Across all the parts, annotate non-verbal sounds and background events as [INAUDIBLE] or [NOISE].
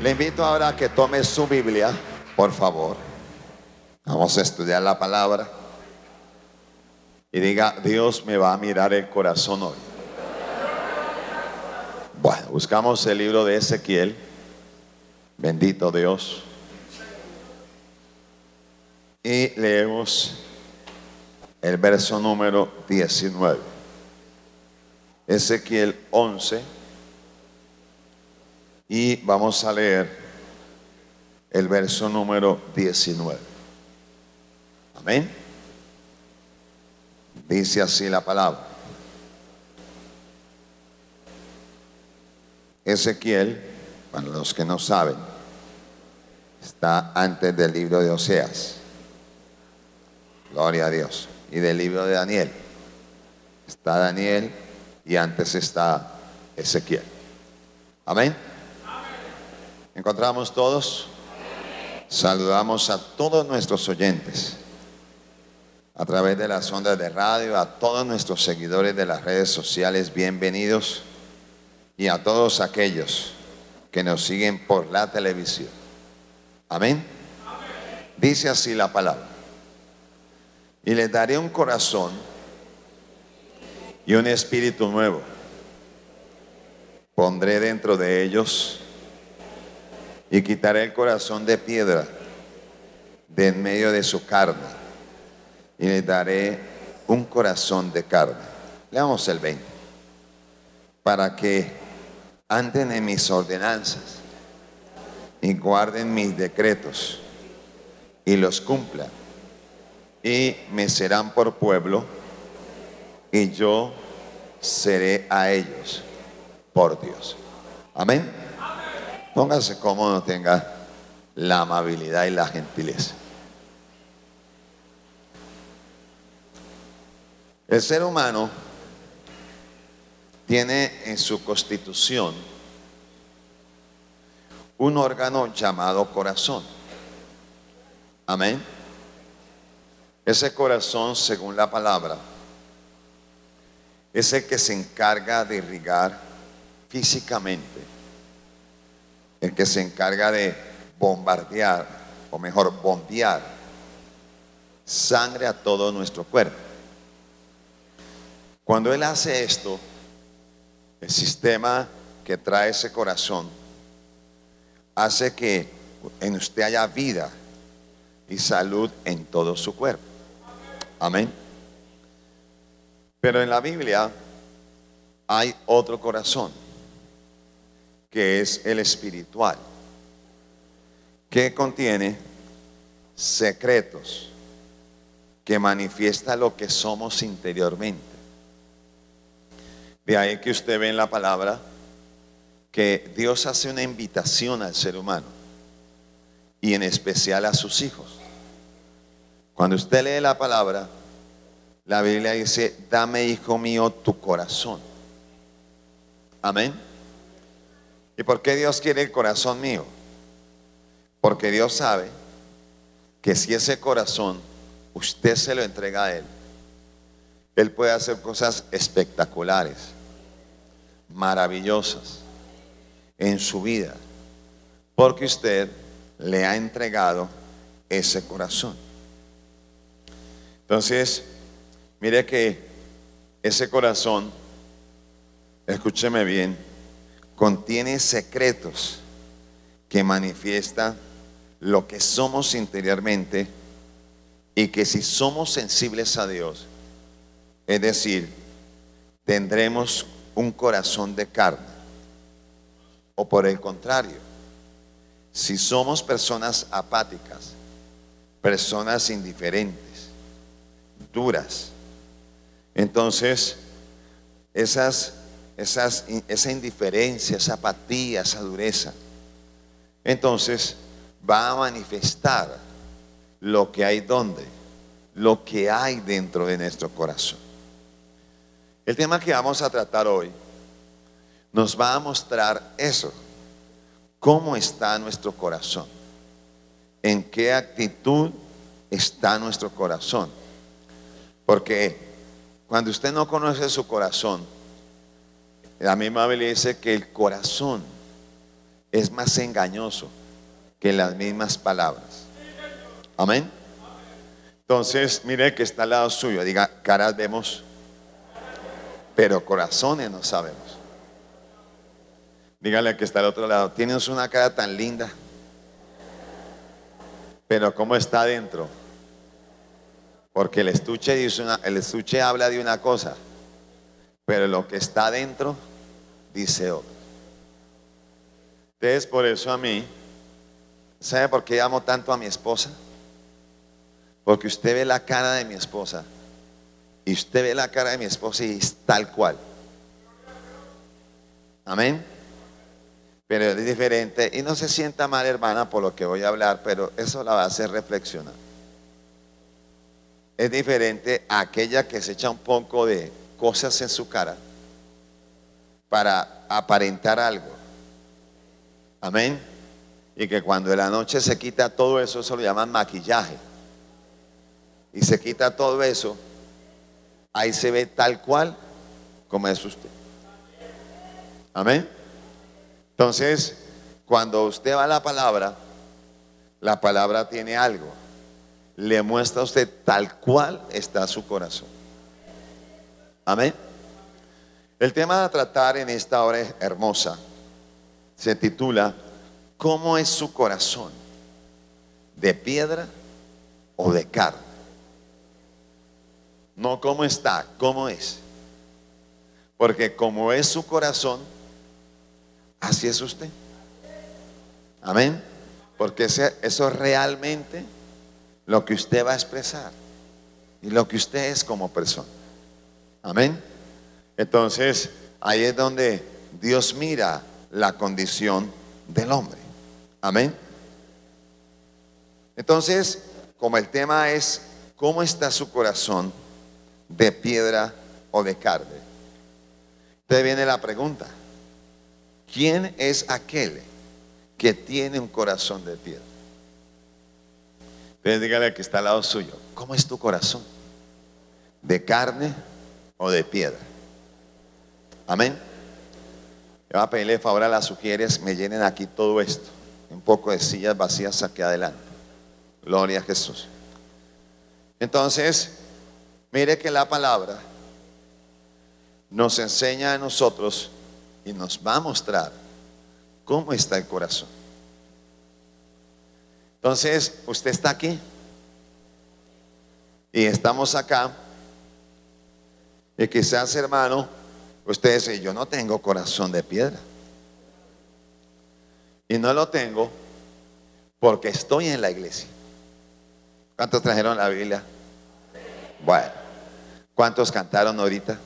Le invito ahora a que tome su Biblia, por favor. Vamos a estudiar la palabra. Y diga, Dios me va a mirar el corazón hoy. Bueno, buscamos el libro de Ezequiel. Bendito Dios. Y leemos el verso número 19. Ezequiel 11 y vamos a leer el verso número 19. Amén. Dice así la palabra. Ezequiel, para los que no saben, está antes del libro de Oseas. Gloria a Dios. Y del libro de Daniel. Está Daniel y antes está Ezequiel. Amén. ¿Encontramos todos? Saludamos a todos nuestros oyentes a través de las ondas de radio, a todos nuestros seguidores de las redes sociales, bienvenidos, y a todos aquellos que nos siguen por la televisión. Amén. Dice así la palabra. Y les daré un corazón y un espíritu nuevo. Pondré dentro de ellos y quitaré el corazón de piedra de en medio de su carne y le daré un corazón de carne. Leamos el 20. Para que anden en mis ordenanzas y guarden mis decretos y los cumplan y me serán por pueblo y yo seré a ellos por Dios. Amén. Póngase cómodo, tenga la amabilidad y la gentileza. El ser humano tiene en su constitución un órgano llamado corazón. Amén. Ese corazón, según la palabra, es el que se encarga de irrigar físicamente el que se encarga de bombardear, o mejor, bombear sangre a todo nuestro cuerpo. Cuando Él hace esto, el sistema que trae ese corazón hace que en usted haya vida y salud en todo su cuerpo. Amén. Pero en la Biblia hay otro corazón que es el espiritual, que contiene secretos, que manifiesta lo que somos interiormente. De ahí que usted ve en la palabra que Dios hace una invitación al ser humano y en especial a sus hijos. Cuando usted lee la palabra, la Biblia dice, dame, hijo mío, tu corazón. Amén. ¿Y por qué Dios quiere el corazón mío? Porque Dios sabe que si ese corazón usted se lo entrega a Él, Él puede hacer cosas espectaculares, maravillosas en su vida, porque usted le ha entregado ese corazón. Entonces, mire que ese corazón, escúcheme bien, contiene secretos que manifiestan lo que somos interiormente y que si somos sensibles a Dios, es decir, tendremos un corazón de carne. O por el contrario, si somos personas apáticas, personas indiferentes, duras, entonces esas esa indiferencia, esa apatía, esa dureza, entonces va a manifestar lo que hay donde, lo que hay dentro de nuestro corazón. El tema que vamos a tratar hoy nos va a mostrar eso, cómo está nuestro corazón, en qué actitud está nuestro corazón. Porque cuando usted no conoce su corazón, la misma Biblia dice que el corazón es más engañoso que las mismas palabras. Amén. Entonces, mire que está al lado suyo. Diga, caras vemos, pero corazones no sabemos. Dígale que está al otro lado. Tienes una cara tan linda, pero ¿cómo está adentro? Porque el estuche, dice una, el estuche habla de una cosa, pero lo que está adentro dice otra. Entonces, por eso a mí, ¿sabe por qué amo tanto a mi esposa? Porque usted ve la cara de mi esposa y usted ve la cara de mi esposa y es tal cual. Amén. Pero es diferente y no se sienta mal, hermana, por lo que voy a hablar, pero eso la va a hacer reflexionar. Es diferente a aquella que se echa un poco de cosas en su cara para aparentar algo. Amén. Y que cuando en la noche se quita todo eso, eso lo llaman maquillaje y se quita todo eso, ahí se ve tal cual como es usted. Amén. Entonces, cuando usted va a la palabra, la palabra tiene algo. Le muestra a usted tal cual está su corazón. Amén. El tema a tratar en esta hora hermosa se titula ¿Cómo es su corazón? ¿De piedra o de carne? No cómo está, cómo es. Porque como es su corazón, así es usted. Amén. Porque eso es realmente lo que usted va a expresar y lo que usted es como persona. Amén. Entonces, ahí es donde Dios mira la condición del hombre. Amén. Entonces, como el tema es cómo está su corazón, de piedra o de carne. Entonces viene la pregunta, ¿quién es aquel que tiene un corazón de piedra? Entonces dígale al que está al lado suyo, ¿cómo es tu corazón? ¿De carne o de piedra? Amén. Yo voy a pedirle favor a las sugieres, me llenen aquí todo esto. Un poco de sillas vacías aquí adelante. Gloria a Jesús. Entonces, Mire que la palabra nos enseña a nosotros y nos va a mostrar cómo está el corazón. Entonces, usted está aquí y estamos acá y quizás hermano, usted dice, yo no tengo corazón de piedra. Y no lo tengo porque estoy en la iglesia. ¿Cuántos trajeron la Biblia? Bueno, ¿cuántos cantaron ahorita?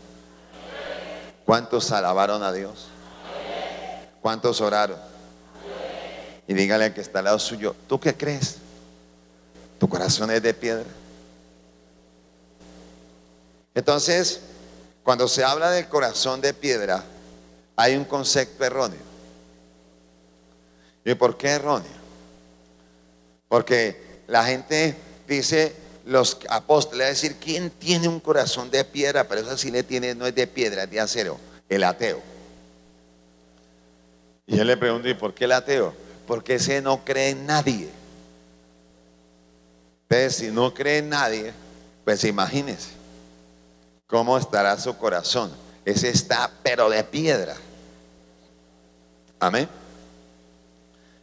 ¿Cuántos alabaron a Dios? ¿Cuántos oraron? Y dígale al que está al lado suyo, ¿tú qué crees? ¿Tu corazón es de piedra? Entonces, cuando se habla del corazón de piedra, hay un concepto erróneo. ¿Y por qué erróneo? Porque la gente dice, los apóstoles, a decir, ¿quién tiene un corazón de piedra? Pero eso sí le tiene, no es de piedra, es de acero, el ateo. Y él le pregunto, ¿y por qué el ateo? Porque ese no cree en nadie. Entonces, si no cree en nadie, pues imagínese cómo estará su corazón. Ese está, pero de piedra. Amén.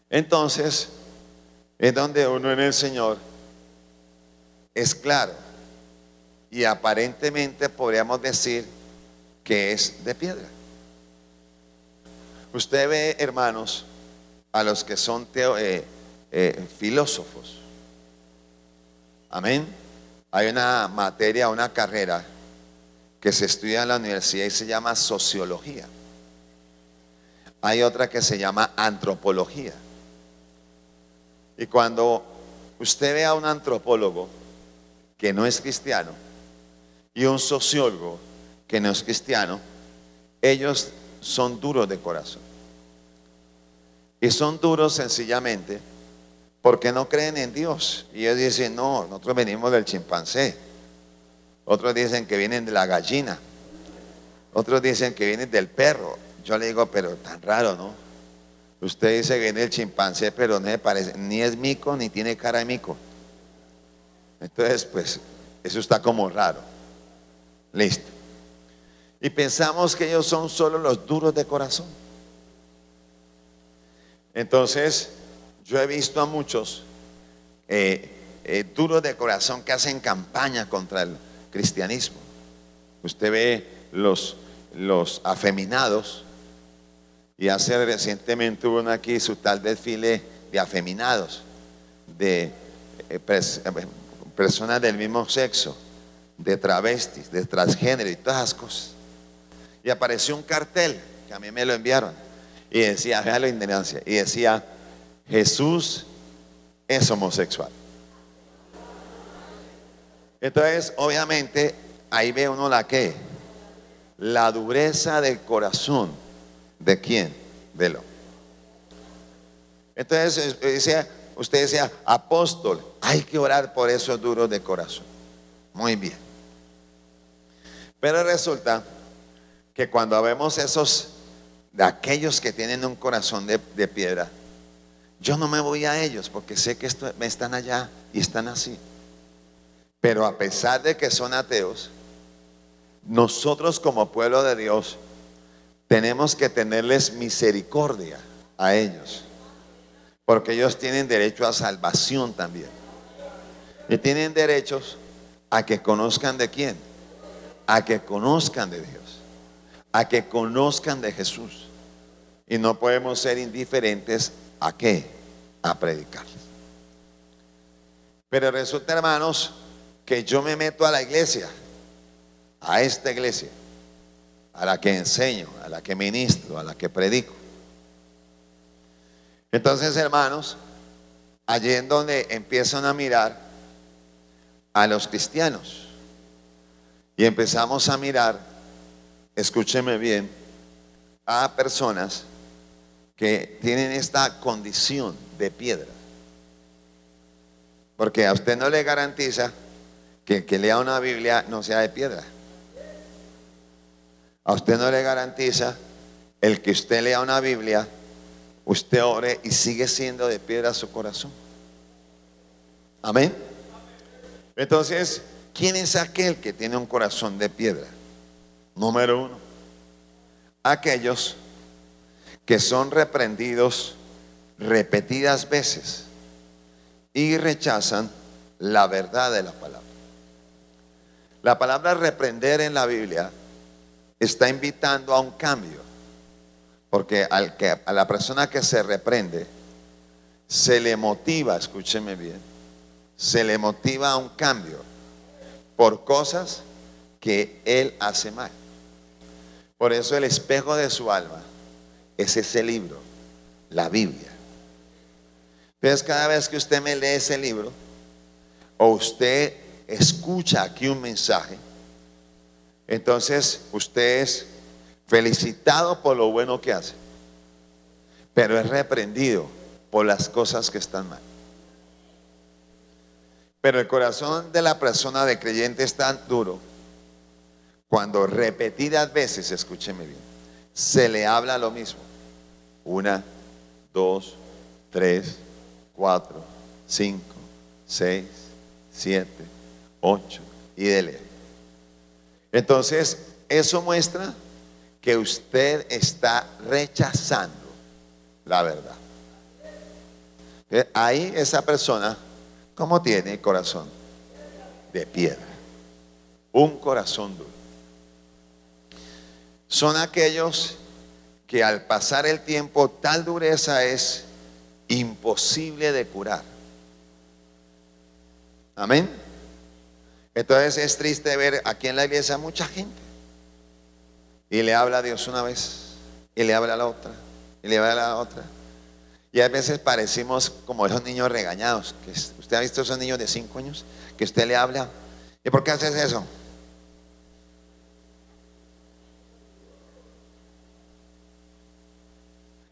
Entonces, es donde uno en el Señor es claro y aparentemente podríamos decir que es de piedra. Usted ve, hermanos, a los que son eh, eh, filósofos. Amén. Hay una materia, una carrera que se estudia en la universidad y se llama sociología. Hay otra que se llama antropología. Y cuando usted ve a un antropólogo, que no es cristiano y un sociólogo que no es cristiano, ellos son duros de corazón. Y son duros sencillamente porque no creen en Dios. Y ellos dicen, no, nosotros venimos del chimpancé. Otros dicen que vienen de la gallina. Otros dicen que vienen del perro. Yo le digo, pero tan raro, ¿no? Usted dice que viene el chimpancé, pero no me parece, ni es mico ni tiene cara de mico. Entonces, pues, eso está como raro. Listo. Y pensamos que ellos son solo los duros de corazón. Entonces, yo he visto a muchos eh, eh, duros de corazón que hacen campaña contra el cristianismo. Usted ve los, los afeminados y hace recientemente hubo uno aquí su tal desfile de afeminados, de eh, personas del mismo sexo, de travestis, de transgénero y todas esas cosas. Y apareció un cartel que a mí me lo enviaron y decía, vea la indigencia, y decía, Jesús es homosexual. Entonces, obviamente, ahí ve uno la que, la dureza del corazón. ¿De quién? Velo. Entonces, decía, usted decía, apóstol, hay que orar por esos duros de corazón. Muy bien. Pero resulta que cuando vemos esos, de aquellos que tienen un corazón de, de piedra, yo no me voy a ellos porque sé que están allá y están así. Pero a pesar de que son ateos, nosotros como pueblo de Dios tenemos que tenerles misericordia a ellos. Porque ellos tienen derecho a salvación también. Y tienen derechos a que conozcan de quién. A que conozcan de Dios. A que conozcan de Jesús. Y no podemos ser indiferentes a qué? A predicar. Pero resulta, hermanos, que yo me meto a la iglesia, a esta iglesia, a la que enseño, a la que ministro, a la que predico. Entonces, hermanos, allí en donde empiezan a mirar a los cristianos y empezamos a mirar, escúcheme bien, a personas que tienen esta condición de piedra. Porque a usted no le garantiza que el que lea una Biblia no sea de piedra. A usted no le garantiza el que usted lea una Biblia, usted ore y sigue siendo de piedra su corazón. Amén. Entonces, ¿quién es aquel que tiene un corazón de piedra? Número uno, aquellos que son reprendidos repetidas veces y rechazan la verdad de la palabra. La palabra reprender en la Biblia está invitando a un cambio. Porque al que, a la persona que se reprende se le motiva, escúcheme bien, se le motiva a un cambio por cosas que él hace mal. Por eso el espejo de su alma es ese libro, la Biblia. Entonces cada vez que usted me lee ese libro, o usted escucha aquí un mensaje, entonces usted es felicitado por lo bueno que hace, pero es reprendido por las cosas que están mal. Pero el corazón de la persona de creyente es tan duro cuando repetidas veces, escúcheme bien, se le habla lo mismo. Una, dos, tres, cuatro, cinco, seis, siete, 8 y dele. Entonces, eso muestra que usted está rechazando la verdad. Ahí esa persona, ¿cómo tiene corazón? De piedra. Un corazón duro. Son aquellos que al pasar el tiempo tal dureza es imposible de curar. Amén. Entonces es triste ver aquí en la iglesia mucha gente. Y le habla a Dios una vez, y le habla a la otra, y le habla a la otra. Y a veces parecimos como esos niños regañados. Que ¿Usted ha visto esos niños de cinco años? Que usted le habla. ¿Y por qué haces eso?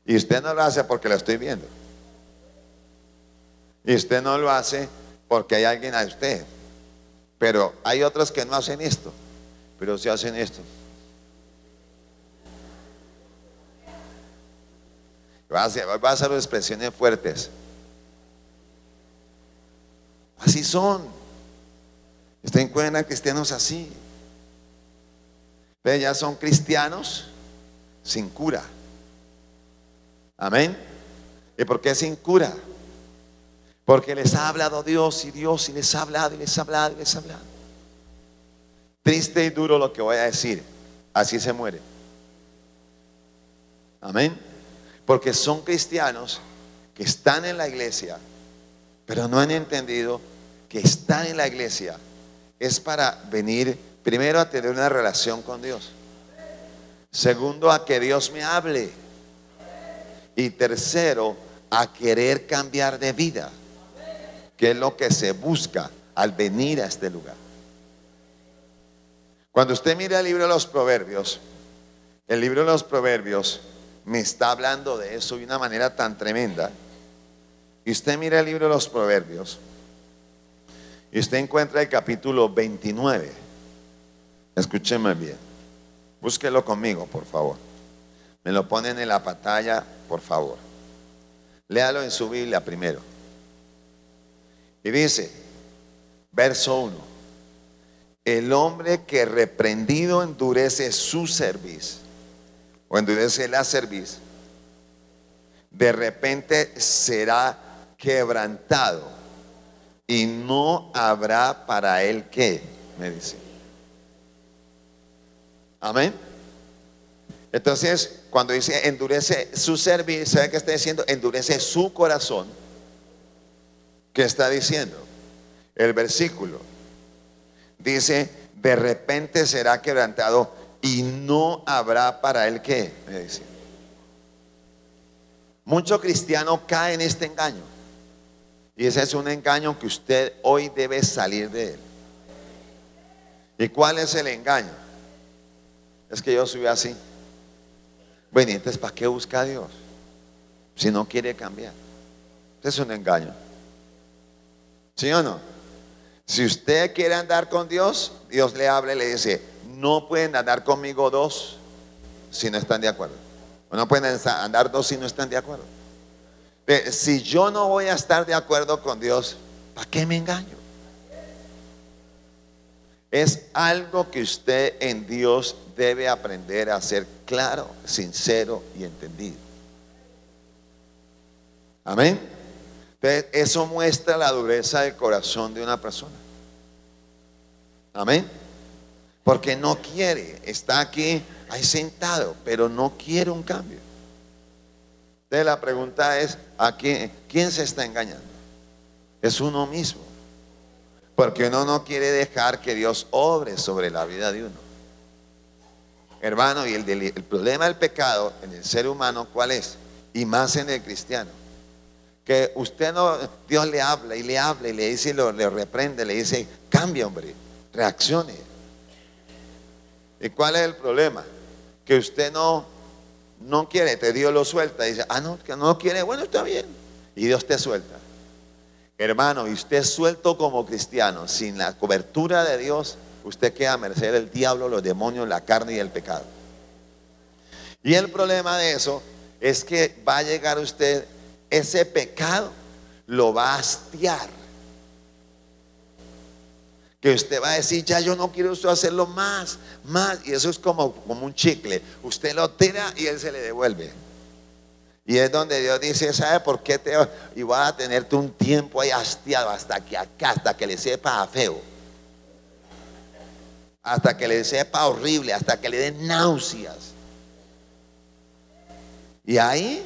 Y usted no lo hace porque lo estoy viendo. Y usted no lo hace porque hay alguien a usted. Pero hay otros que no hacen esto, pero sí hacen esto. Va a hacer, expresiones fuertes. Así son. Usted encuentra cristianos así. Pero ya son cristianos sin cura. Amén. ¿Y por qué sin cura? Porque les ha hablado Dios y Dios y les ha hablado y les ha hablado y les ha hablado. Triste y duro lo que voy a decir. Así se muere. Amén. Porque son cristianos que están en la iglesia, pero no han entendido que estar en la iglesia es para venir primero a tener una relación con Dios. Segundo, a que Dios me hable. Y tercero, a querer cambiar de vida, que es lo que se busca al venir a este lugar. Cuando usted mira el libro de los proverbios, el libro de los proverbios me está hablando de eso de una manera tan tremenda. Y usted mira el libro de los proverbios, y usted encuentra el capítulo 29. Escúcheme bien. Búsquelo conmigo, por favor. Me lo ponen en la pantalla, por favor. Léalo en su Biblia primero. Y dice, verso 1, el hombre que reprendido endurece su cerviz, o endurece la cerviz, de repente será quebrantado y no habrá para él qué, me dice. Amén. Entonces, cuando dice endurece su servicio, ¿sabe qué está diciendo? Endurece su corazón. ¿Qué está diciendo? El versículo dice, de repente será quebrantado y no habrá para él qué, me dice. Mucho cristiano cae en este engaño. Y ese es un engaño que usted hoy debe salir de él. ¿Y cuál es el engaño? Es que yo soy así. Bueno, entonces ¿para qué busca a Dios? Si no quiere cambiar. Es un engaño. ¿Sí o no? Si usted quiere andar con Dios, Dios le habla y le dice, no pueden andar conmigo dos si no están de acuerdo. No pueden andar dos si no están de acuerdo si yo no voy a estar de acuerdo con Dios, ¿para qué me engaño? Es algo que usted en Dios debe aprender a ser claro, sincero y entendido. Amén. Eso muestra la dureza del corazón de una persona. Amén. Porque no quiere, está aquí, ahí sentado, pero no quiere un cambio. Entonces la pregunta es, ¿a quién, quién se está engañando? Es uno mismo. Porque uno no quiere dejar que Dios obre sobre la vida de uno. Hermano, y el, el, problema del pecado en el ser humano, ¿cuál es? Y más en el cristiano. Que usted no, Dios le habla y le habla y le dice, y lo, le reprende, le dice, cambia hombre, reaccione. ¿Y cuál es el problema? Que usted no no quiere, te Dios lo suelta. Y dice, ah, no, que no quiere, bueno, está bien. Y Dios te suelta. Hermano, y usted suelto como cristiano, sin la cobertura de Dios, usted queda a merced del diablo, los demonios, la carne y el pecado. Y el problema de eso es que va a llegar usted, ese pecado lo va a hastiar que usted va a decir, ya yo no quiero usted hacerlo más, más. Y eso es como, como un chicle. Usted lo tira y él se le devuelve. Y es donde Dios dice, ¿sabe por qué te y va a tenerte un tiempo ahí hastiado hasta que acá, hasta que le sepa feo? Hasta que le sepa horrible, hasta que le den náuseas. Y ahí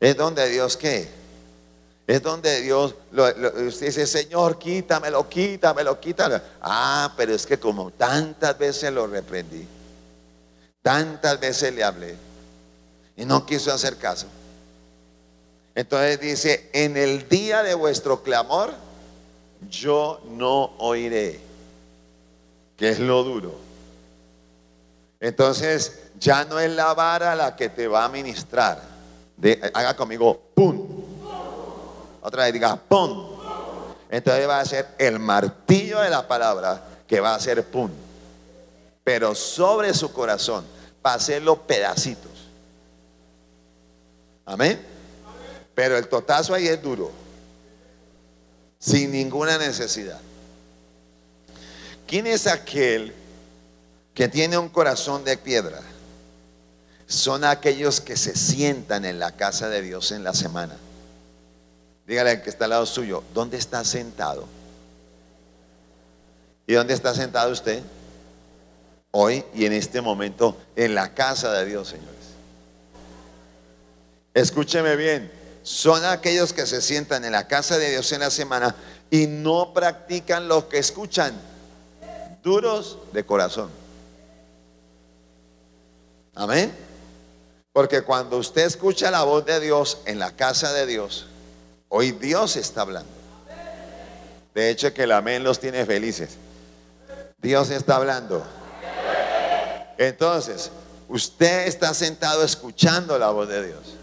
es donde Dios qué? Es donde Dios usted dice, Señor, quítamelo, quítamelo, quítamelo. Ah, pero es que como tantas veces lo reprendí, tantas veces le hablé y no quiso hacer caso. Entonces dice, en el día de vuestro clamor, yo no oiré, que es lo duro. Entonces, ya no es la vara la que te va a ministrar. Haga conmigo, ¡pum! Otra vez diga, ¡pum! Entonces va a ser el martillo de la palabra que va a ser pum. Pero sobre su corazón va a hacerlo pedacitos. Amén. Pero el totazo ahí es duro. Sin ninguna necesidad. ¿Quién es aquel que tiene un corazón de piedra? Son aquellos que se sientan en la casa de Dios en la semana. Dígale al que está al lado suyo, ¿dónde está sentado? ¿Y dónde está sentado usted? Hoy y en este momento en la casa de Dios, señores. Escúcheme bien, son aquellos que se sientan en la casa de Dios en la semana y no practican lo que escuchan, duros de corazón. Amén. Porque cuando usted escucha la voz de Dios en la casa de Dios, hoy Dios está hablando. De hecho que el amén los tiene felices. Dios está hablando. Entonces, usted está sentado escuchando la voz de Dios.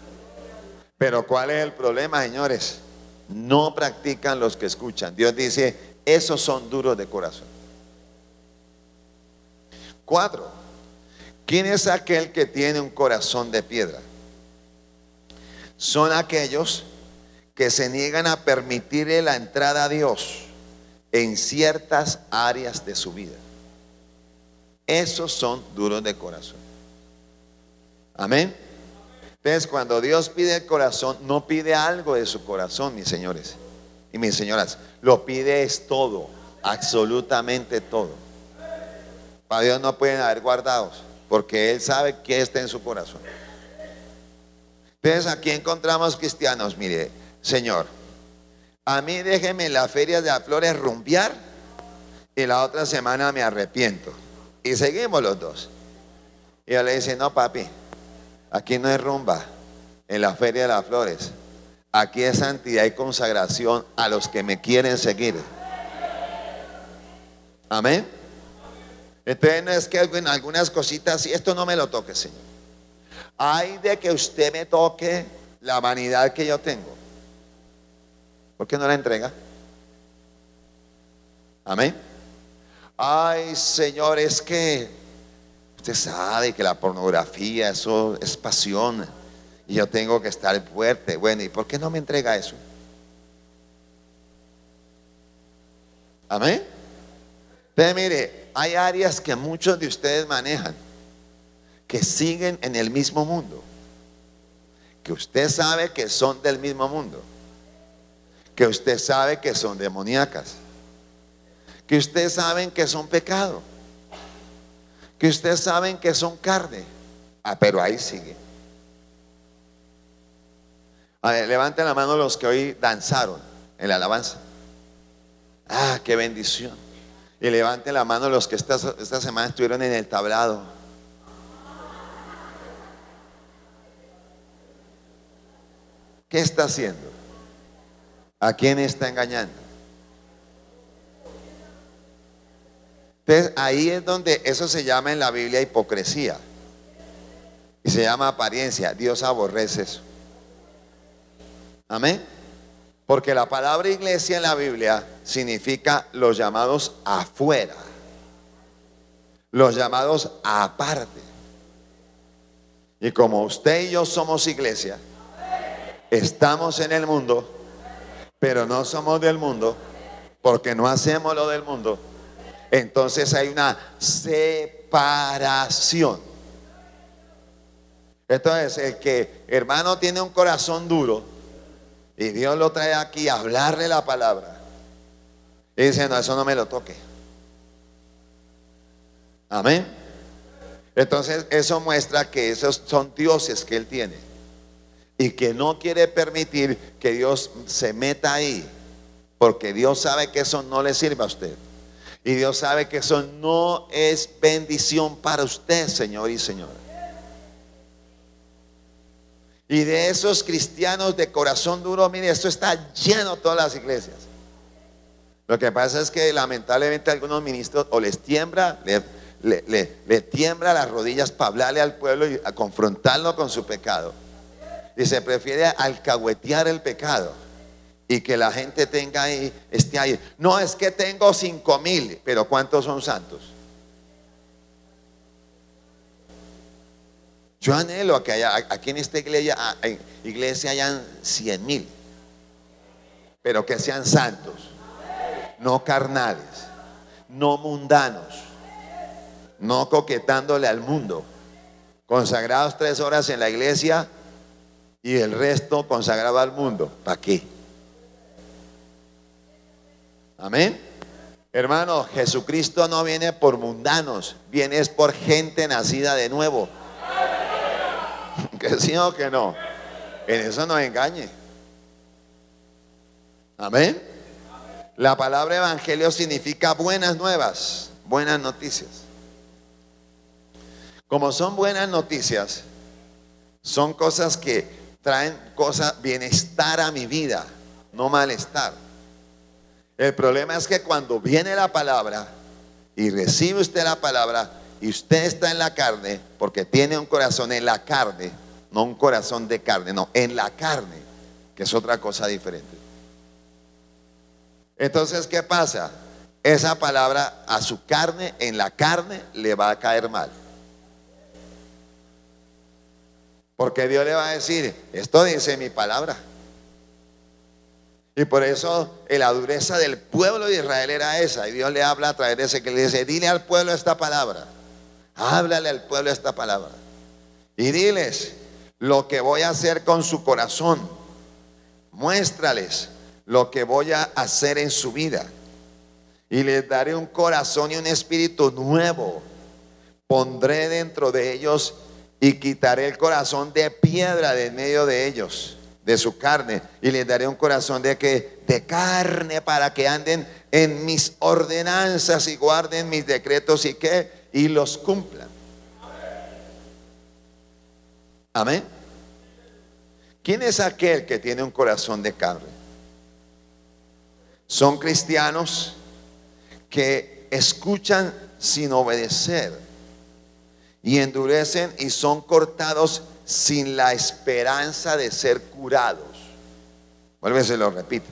Pero ¿cuál es el problema, señores? No practican los que escuchan. Dios dice, esos son duros de corazón. Cuatro, ¿quién es aquel que tiene un corazón de piedra? Son aquellos que se niegan a permitirle la entrada a Dios en ciertas áreas de su vida. Esos son duros de corazón. Amén. Entonces, cuando Dios pide el corazón, no pide algo de su corazón, mis señores y mis señoras. Lo pide es todo, absolutamente todo. Para Dios no pueden haber guardados, porque Él sabe qué está en su corazón. Entonces, aquí encontramos cristianos, mire, Señor, a mí déjeme la feria de las flores rumbear y la otra semana me arrepiento. Y seguimos los dos. Y yo le dice, no, papi, aquí no es rumba en la feria de las flores. Aquí es santidad y consagración a los que me quieren seguir. Amén. Entonces es que algunas cositas, y esto no me lo toque, Señor. Hay de que usted me toque la vanidad que yo tengo. ¿Por qué no la entrega? Amén. Ay, Señor, es que usted sabe que la pornografía, eso es pasión. Y yo tengo que estar fuerte. Bueno, ¿y por qué no me entrega eso? Amén. Pero mire, hay áreas que muchos de ustedes manejan que siguen en el mismo mundo. Que usted sabe que son del mismo mundo que usted sabe que son demoníacas, que usted saben que son pecado, que usted saben que son carne. Ah, pero ahí sigue. A ver, levanten la mano los que hoy danzaron en la alabanza. Ah, qué bendición. Y levanten la mano los que esta, esta semana estuvieron en el tablado. ¿Qué está haciendo? ¿A quién está engañando? Entonces ahí es donde eso se llama en la Biblia hipocresía. Y se llama apariencia. Dios aborrece eso. Amén. Porque la palabra iglesia en la Biblia significa los llamados afuera. Los llamados aparte. Y como usted y yo somos iglesia, estamos en el mundo pero no somos del mundo, porque no hacemos lo del mundo, entonces hay una separación. Entonces, el que hermano tiene un corazón duro y Dios lo trae aquí a hablarle la palabra, y dice, no, eso no me lo toque. Amén. Entonces, eso muestra que esos son dioses que él tiene y que no quiere permitir que Dios se meta ahí, porque Dios sabe que eso no le sirve a usted. Y Dios sabe que eso no es bendición para usted, Señor y Señora. Y de esos cristianos de corazón duro, mire, esto está lleno todas las iglesias. Lo que pasa es que lamentablemente algunos ministros o les tiembla, le, le tiembla las rodillas para hablarle al pueblo y a confrontarlo con su pecado. Dice, prefiere alcahuetear el pecado y que la gente tenga ahí, esté ahí. No es que tengo cinco mil, pero ¿cuántos son santos? Yo anhelo que haya, aquí en esta iglesia, iglesia hayan 100 mil, pero que sean santos, no carnales, no mundanos, no coquetándole al mundo, consagrados tres horas en la iglesia y el resto consagrado al mundo. ¿Para qué? Amén. Hermano, Jesucristo no viene por mundanos, viene es por gente nacida de nuevo. [LAUGHS] Que sí o que no. En eso no engañe. Amén. La palabra evangelio significa buenas nuevas, buenas noticias. Como son buenas noticias, son cosas que traen cosas, bienestar a mi vida, no malestar. El problema es que cuando viene la palabra y recibe usted la palabra y usted está en la carne, porque tiene un corazón en la carne, no un corazón de carne, no, en la carne, que es otra cosa diferente. Entonces, ¿qué pasa? Esa palabra a su carne, en la carne, le va a caer mal. Porque Dios le va a decir, esto dice mi palabra. Y por eso la dureza del pueblo de Israel era esa. Y Dios le habla a través de ese que le dice, dile al pueblo esta palabra. Háblale al pueblo esta palabra. Y diles lo que voy a hacer con su corazón. Muéstrales lo que voy a hacer en su vida. Y les daré un corazón y un espíritu nuevo. Pondré dentro de ellos y quitaré el corazón de piedra de en medio de ellos de su carne y les daré un corazón de que de carne para que anden en mis ordenanzas y guarden mis decretos y que y los cumplan. Amén. ¿Quién es aquel que tiene un corazón de carne? Son cristianos que escuchan sin obedecer y endurecen y son cortados sin la esperanza de ser curados. Vuelve, se lo repito.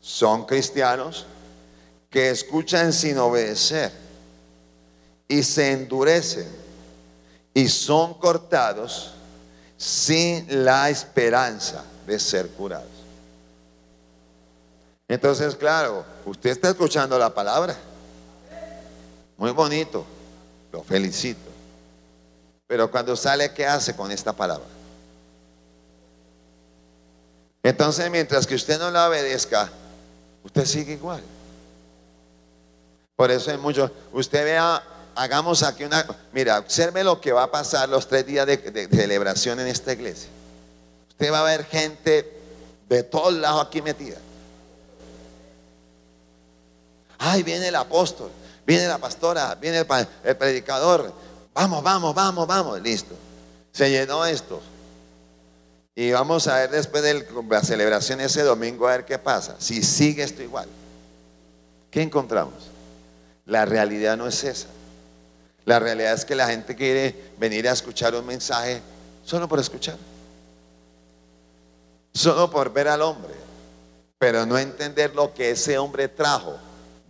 Son cristianos que escuchan sin obedecer y se endurecen y son cortados sin la esperanza de ser curados. Entonces, claro, usted está escuchando la palabra. Muy bonito, lo felicito. Pero cuando sale, ¿qué hace con esta palabra? Entonces, mientras que usted no la obedezca, usted sigue igual. Por eso hay mucho. Usted vea, hagamos aquí una. Mira, observe lo que va a pasar los tres días de, celebración en esta iglesia. Usted va a ver gente de todos lados aquí metida. Ay, viene el apóstol, viene la pastora, viene el, el predicador, Vamos, vamos, vamos, vamos. Listo. Se llenó esto. Y vamos a ver después de la celebración ese domingo a ver qué pasa. Si sigue esto igual. ¿Qué encontramos? La realidad no es esa. La realidad es que la gente quiere venir a escuchar un mensaje solo por escuchar. Solo por ver al hombre. Pero no entender lo que ese hombre trajo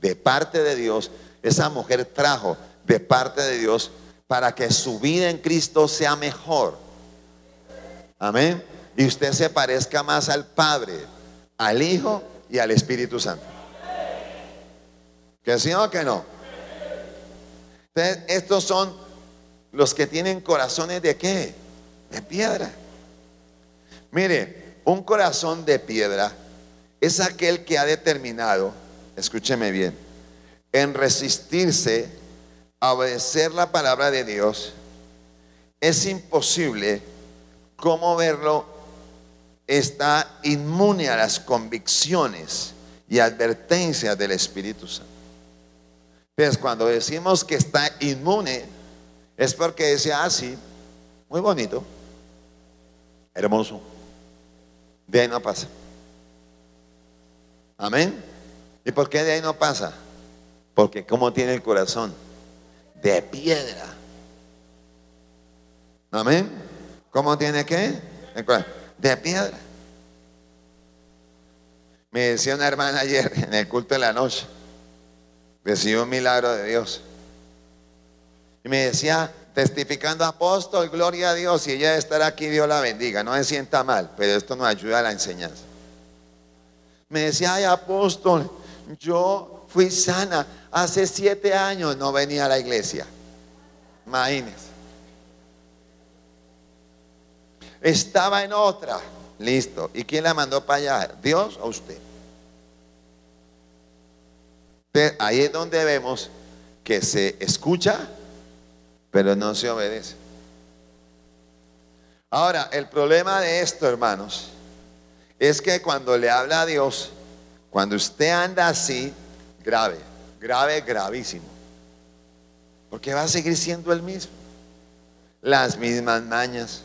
de parte de Dios. Esa mujer trajo de parte de Dios para que su vida en Cristo sea mejor. Amén. Y usted se parezca más al Padre, al Hijo y al Espíritu Santo. ¿Que sí o que no? Estos son los que tienen corazones de qué? De piedra. Mire, un corazón de piedra es aquel que ha determinado, escúcheme bien, en resistirse obedecer la palabra de Dios, es imposible cómo verlo está inmune a las convicciones y advertencias del Espíritu Santo. Pues cuando decimos que está inmune, es porque así, ah, muy bonito, hermoso, de ahí no pasa. Amén. ¿Y por qué de ahí no pasa? Porque como tiene el corazón de piedra. Amén. ¿Cómo tiene que? De piedra. Me decía una hermana ayer en el culto de la noche. Recibió un milagro de Dios. Y me decía, testificando apóstol, gloria a Dios, y ella de estar aquí, Dios la bendiga, no se sienta mal, pero esto nos ayuda a la enseñanza. Me decía, ay apóstol, yo fui sana, hace siete años no venía a la iglesia. Imagínese. Estaba en otra. Listo. ¿Y quién la mandó para allá? ¿Dios o usted? Ahí es donde vemos que se escucha, pero no se obedece. Ahora, el problema de esto, hermanos, es que cuando le habla a Dios, cuando usted anda así, grave, grave, gravísimo. Porque va a seguir siendo el mismo. Las mismas mañas,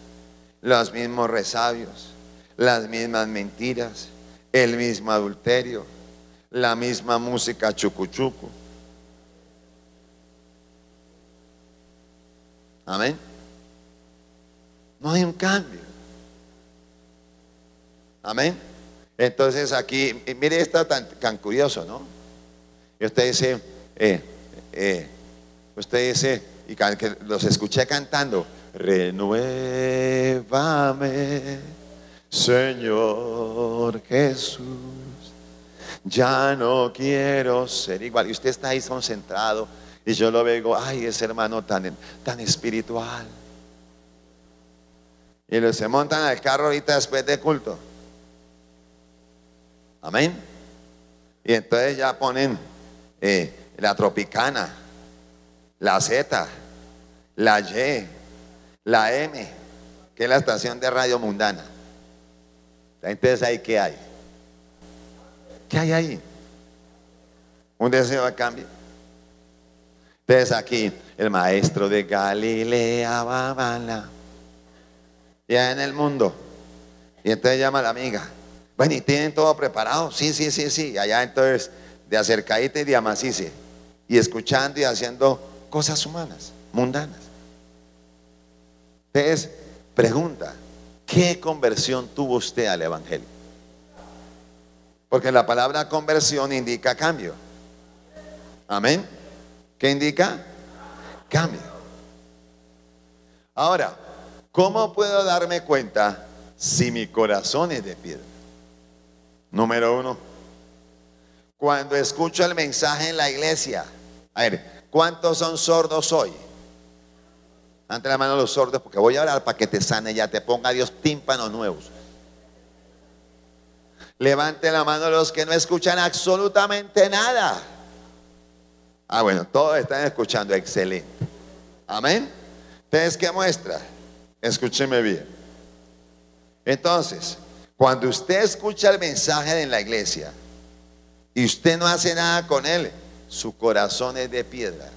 los mismos resabios, las mismas mentiras, el mismo adulterio, la misma música chucuchuco. Amén. No hay un cambio. Amén. Entonces aquí, mire, está tan, curioso, ¿no? Y usted dice, eh, eh, usted dice, y los escuché cantando, renuévame, Señor Jesús, ya no quiero ser igual. Y usted está ahí concentrado y yo lo veo, ay, ese hermano tan, tan espiritual. Y se montan al carro ahorita después de culto. Amén. Y entonces ya ponen eh, la tropicana, la Z, la Y, la M, que es la estación de radio mundana. Entonces ahí, ¿qué hay? ¿Qué hay ahí? Un deseo de cambio. Entonces aquí, el maestro de Galilea, va, ya en el mundo. Y entonces llama a la amiga. Bueno, ¿y tienen todo preparado? Sí, sí, sí, sí. Allá entonces, de acercadita y de amacice. Y escuchando y haciendo cosas humanas, mundanas. Entonces, pregunta, ¿qué conversión tuvo usted al Evangelio? Porque la palabra conversión indica cambio. Amén. ¿Qué indica? Cambio. Ahora, ¿cómo puedo darme cuenta si mi corazón es de piedra? Número uno, cuando escucho el mensaje en la iglesia, a ver, ¿cuántos son sordos hoy? Ante la mano los sordos, porque voy a orar para que te sane ya, te ponga Dios tímpanos nuevos. Levante la mano los que no escuchan absolutamente nada. Ah, bueno, todos están escuchando, excelente. Amén. Entonces, ¿qué muestra? Escúcheme bien. Entonces, cuando usted escucha el mensaje en la iglesia y usted no hace nada con él, su corazón es de piedra.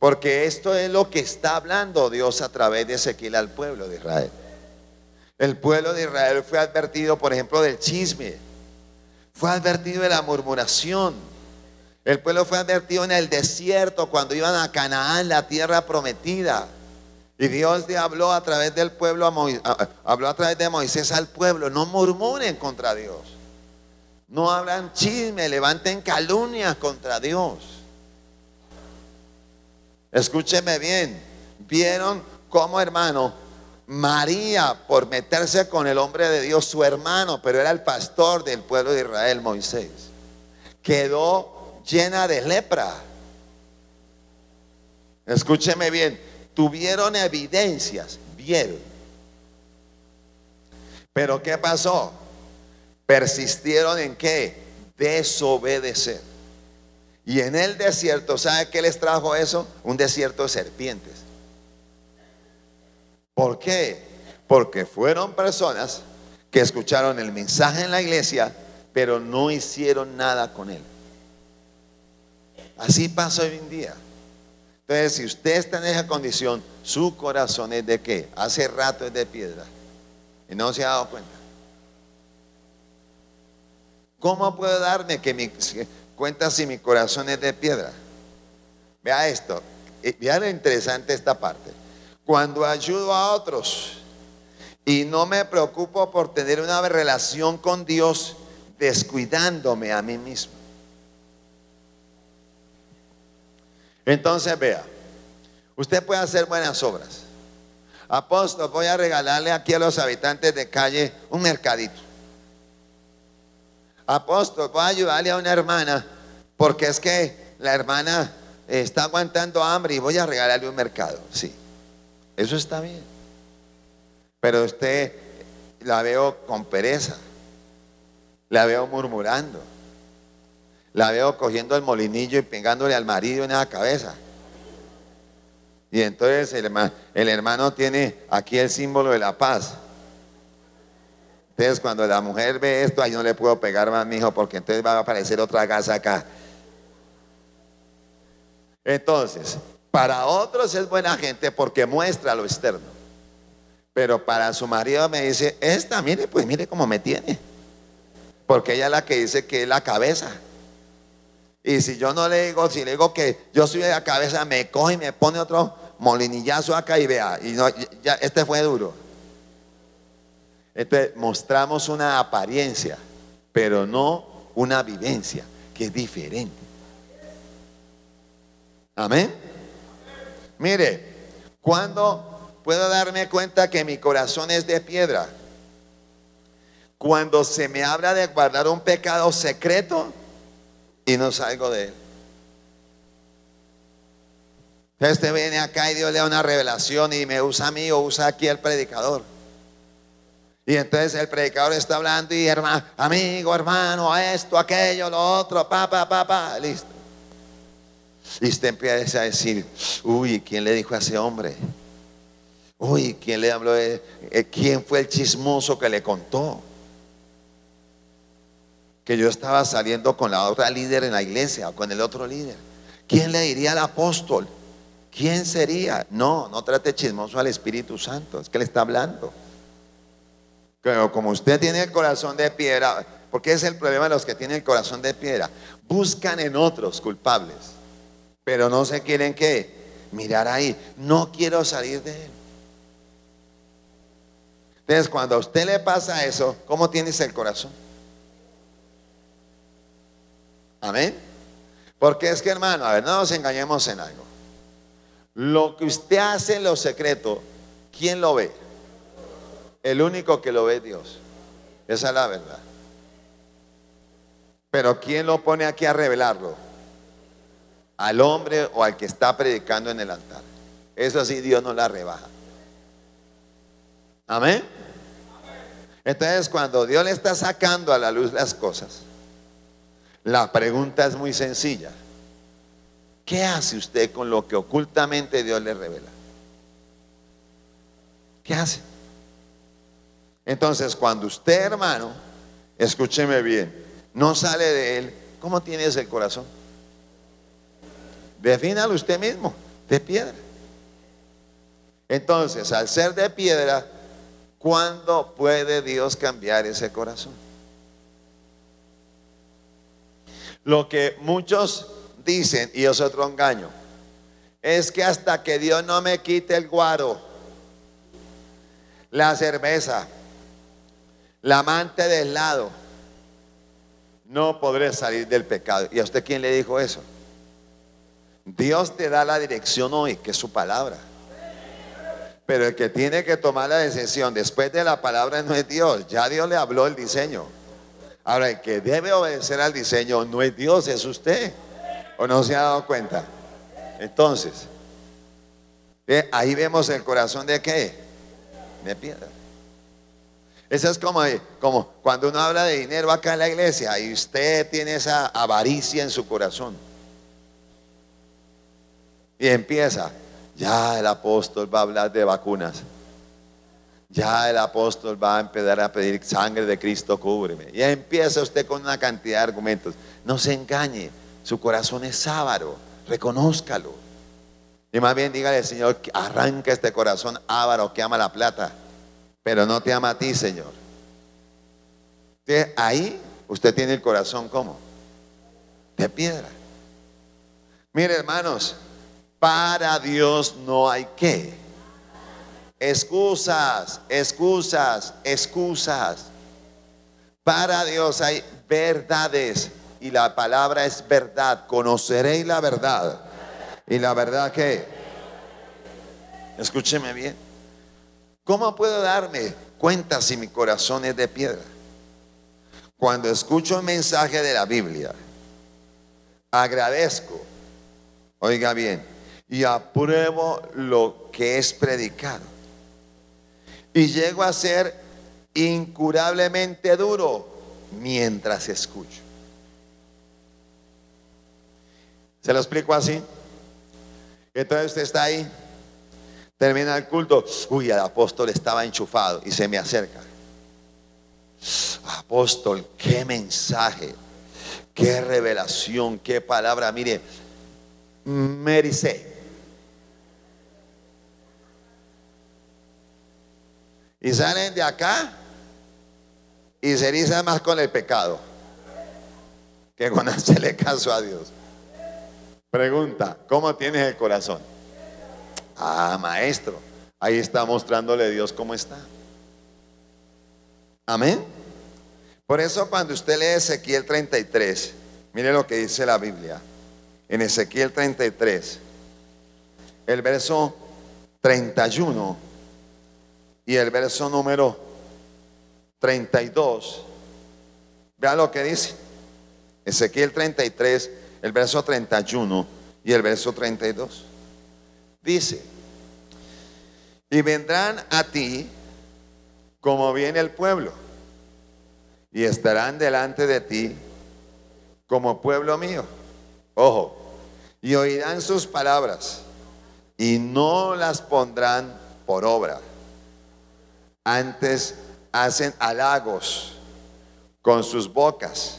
Porque esto es lo que está hablando Dios a través de Ezequiel al pueblo de Israel. El pueblo de Israel fue advertido, por ejemplo, del chisme. Fue advertido de la murmuración. El pueblo fue advertido en el desierto cuando iban a Canaán, la tierra prometida. Y Dios le habló a través del pueblo, habló a través de Moisés al pueblo, no murmuren contra Dios. No hablan chisme, levanten calumnias contra Dios. Escúcheme bien, vieron cómo hermano, María, por meterse con el hombre de Dios, su hermano, pero era el pastor del pueblo de Israel, Moisés, quedó llena de lepra. Escúcheme bien, tuvieron evidencias, vieron. Pero ¿qué pasó? Persistieron en qué? Desobedecer. Y en el desierto, ¿sabe qué les trajo eso? Un desierto de serpientes. ¿Por qué? Porque fueron personas que escucharon el mensaje en la iglesia, pero no hicieron nada con él. Así pasa hoy en día. Entonces, si usted está en esa condición, su corazón es de qué? Hace rato es de piedra. Y no se ha dado cuenta. ¿Cómo puedo darme que mi, cuenta si mi corazón es de piedra? Vea esto. Eh, vea lo interesante esta parte. Cuando ayudo a otros y no me preocupo por tener una relación con Dios, descuidándome a mí mismo. Entonces vea, usted puede hacer buenas obras. Apóstol, voy a regalarle aquí a los habitantes de calle un mercadito. Apóstol, voy a ayudarle a una hermana porque es que la hermana está aguantando hambre y voy a regalarle un mercado. Sí, eso está bien. Pero usted la veo con pereza, la veo murmurando, la veo cogiendo el molinillo y pegándole al marido en la cabeza. Y entonces el hermano, el hermano tiene aquí el símbolo de la paz. Entonces cuando la mujer ve esto, ahí no le puedo pegar más, mi hijo, porque entonces va a aparecer otra gasa acá. Entonces, para otros es buena gente porque muestra lo externo. Pero para su marido me dice, esta, mire, pues mire cómo me tiene. Porque ella es la que dice que es la cabeza. Y si yo no le digo, si le digo que yo soy la cabeza, me coge y me pone otro molinillazo acá y vea. Y no, ya, este fue duro. Entonces mostramos una apariencia, pero no una vivencia, que es diferente. Amén. Mire, cuando puedo darme cuenta que mi corazón es de piedra, cuando se me habla de guardar un pecado secreto, y no salgo de él. Este viene acá y Dios le da una revelación y me usa a mí o usa aquí al predicador. Y entonces el predicador está hablando y hermano, amigo, hermano, esto, aquello, lo otro, pa, pa, pa, pa, listo. Y usted empieza a decir, uy, ¿quién le dijo a ese hombre? Uy, ¿quién le habló? Eh, ¿Quién fue el chismoso que le contó? que yo estaba saliendo con la otra líder en la iglesia o con el otro líder. ¿Quién le diría al apóstol? ¿Quién sería? No, no trate chismoso al Espíritu Santo, es que le está hablando. Pero como usted tiene el corazón de piedra, porque es el problema de los que tienen el corazón de piedra, buscan en otros culpables, pero no se quieren que mirar ahí. No quiero salir de él. Entonces, cuando a usted le pasa eso, ¿cómo tienes el corazón? Amén. Porque es que hermano, a ver, no nos engañemos en algo. Lo que usted hace en lo secreto, ¿quién lo ve? El único que lo ve es Dios. Esa es la verdad. Pero ¿quién lo pone aquí a revelarlo? Al hombre o al que está predicando en el altar. Eso sí, Dios no la rebaja. Amén. Entonces, cuando Dios le está sacando a la luz las cosas, la pregunta es muy sencilla. ¿Qué hace usted con lo que ocultamente Dios le revela? ¿Qué hace? Entonces, cuando usted, hermano, escúcheme bien, no sale de él, ¿cómo tiene ese corazón? Defínalo usted mismo, de piedra. Entonces, al ser de piedra, ¿cuándo puede Dios cambiar ese corazón? Lo que muchos dicen, y es otro engaño, es que hasta que Dios no me quite el guaro, la cerveza, la amante del lado, no podré salir del pecado. ¿Y a usted quién le dijo eso? Dios te da la dirección hoy, que es su palabra. Pero el que tiene que tomar la decisión después de la palabra no es Dios. Ya Dios le habló el diseño. Ahora, el que debe obedecer al diseño no es Dios, es usted. ¿O no se ha dado cuenta? Entonces, ahí vemos el corazón de qué? De piedra. Eso es como, como cuando uno habla de dinero acá en la iglesia y usted tiene esa avaricia en su corazón. Y empieza, ya el apóstol va a hablar de vacunas. Ya el apóstol va a empezar a pedir sangre de Cristo, cúbreme. Y empieza usted con una cantidad de argumentos. No se engañe, su corazón es sábaro, reconózcalo. Y más bien dígale, Señor, arranca este corazón ávaro que ama la plata, pero no te ama a ti, Señor. Ahí usted tiene el corazón como de piedra. Mire, hermanos, para Dios no hay que Excusas, excusas, excusas. Para Dios hay verdades y la palabra es verdad. Conoceréis la verdad Y la verdad que, escúcheme bien, ¿cómo puedo darme cuenta si mi corazón es de piedra? Cuando escucho un mensaje de la Biblia, agradezco, oiga bien, y apruebo lo que es predicado. Y llego a ser incurablemente duro mientras escucho. ¿Se lo explico así? Entonces usted está ahí, termina el culto, uy, el apóstol estaba enchufado y se me acerca. Apóstol, qué mensaje, qué revelación, qué palabra. Mire, mericé. Y salen de acá y se erizan más con el pecado que con hacerle [LAUGHS] caso a Dios. Pregunta, ¿cómo tienes el corazón? Ah, maestro, ahí está mostrándole Dios cómo está. Amén. Por eso cuando usted lee Ezequiel 33, mire lo que dice la Biblia. En Ezequiel 33, el verso 31 y el verso número 32. Vea lo que dice. Ezequiel 33, el verso 31 y el verso 32. Dice, y vendrán a ti como viene el pueblo, y estarán delante de ti como pueblo mío. Ojo, y oirán sus palabras y no las pondrán por obra. Antes hacen halagos con sus bocas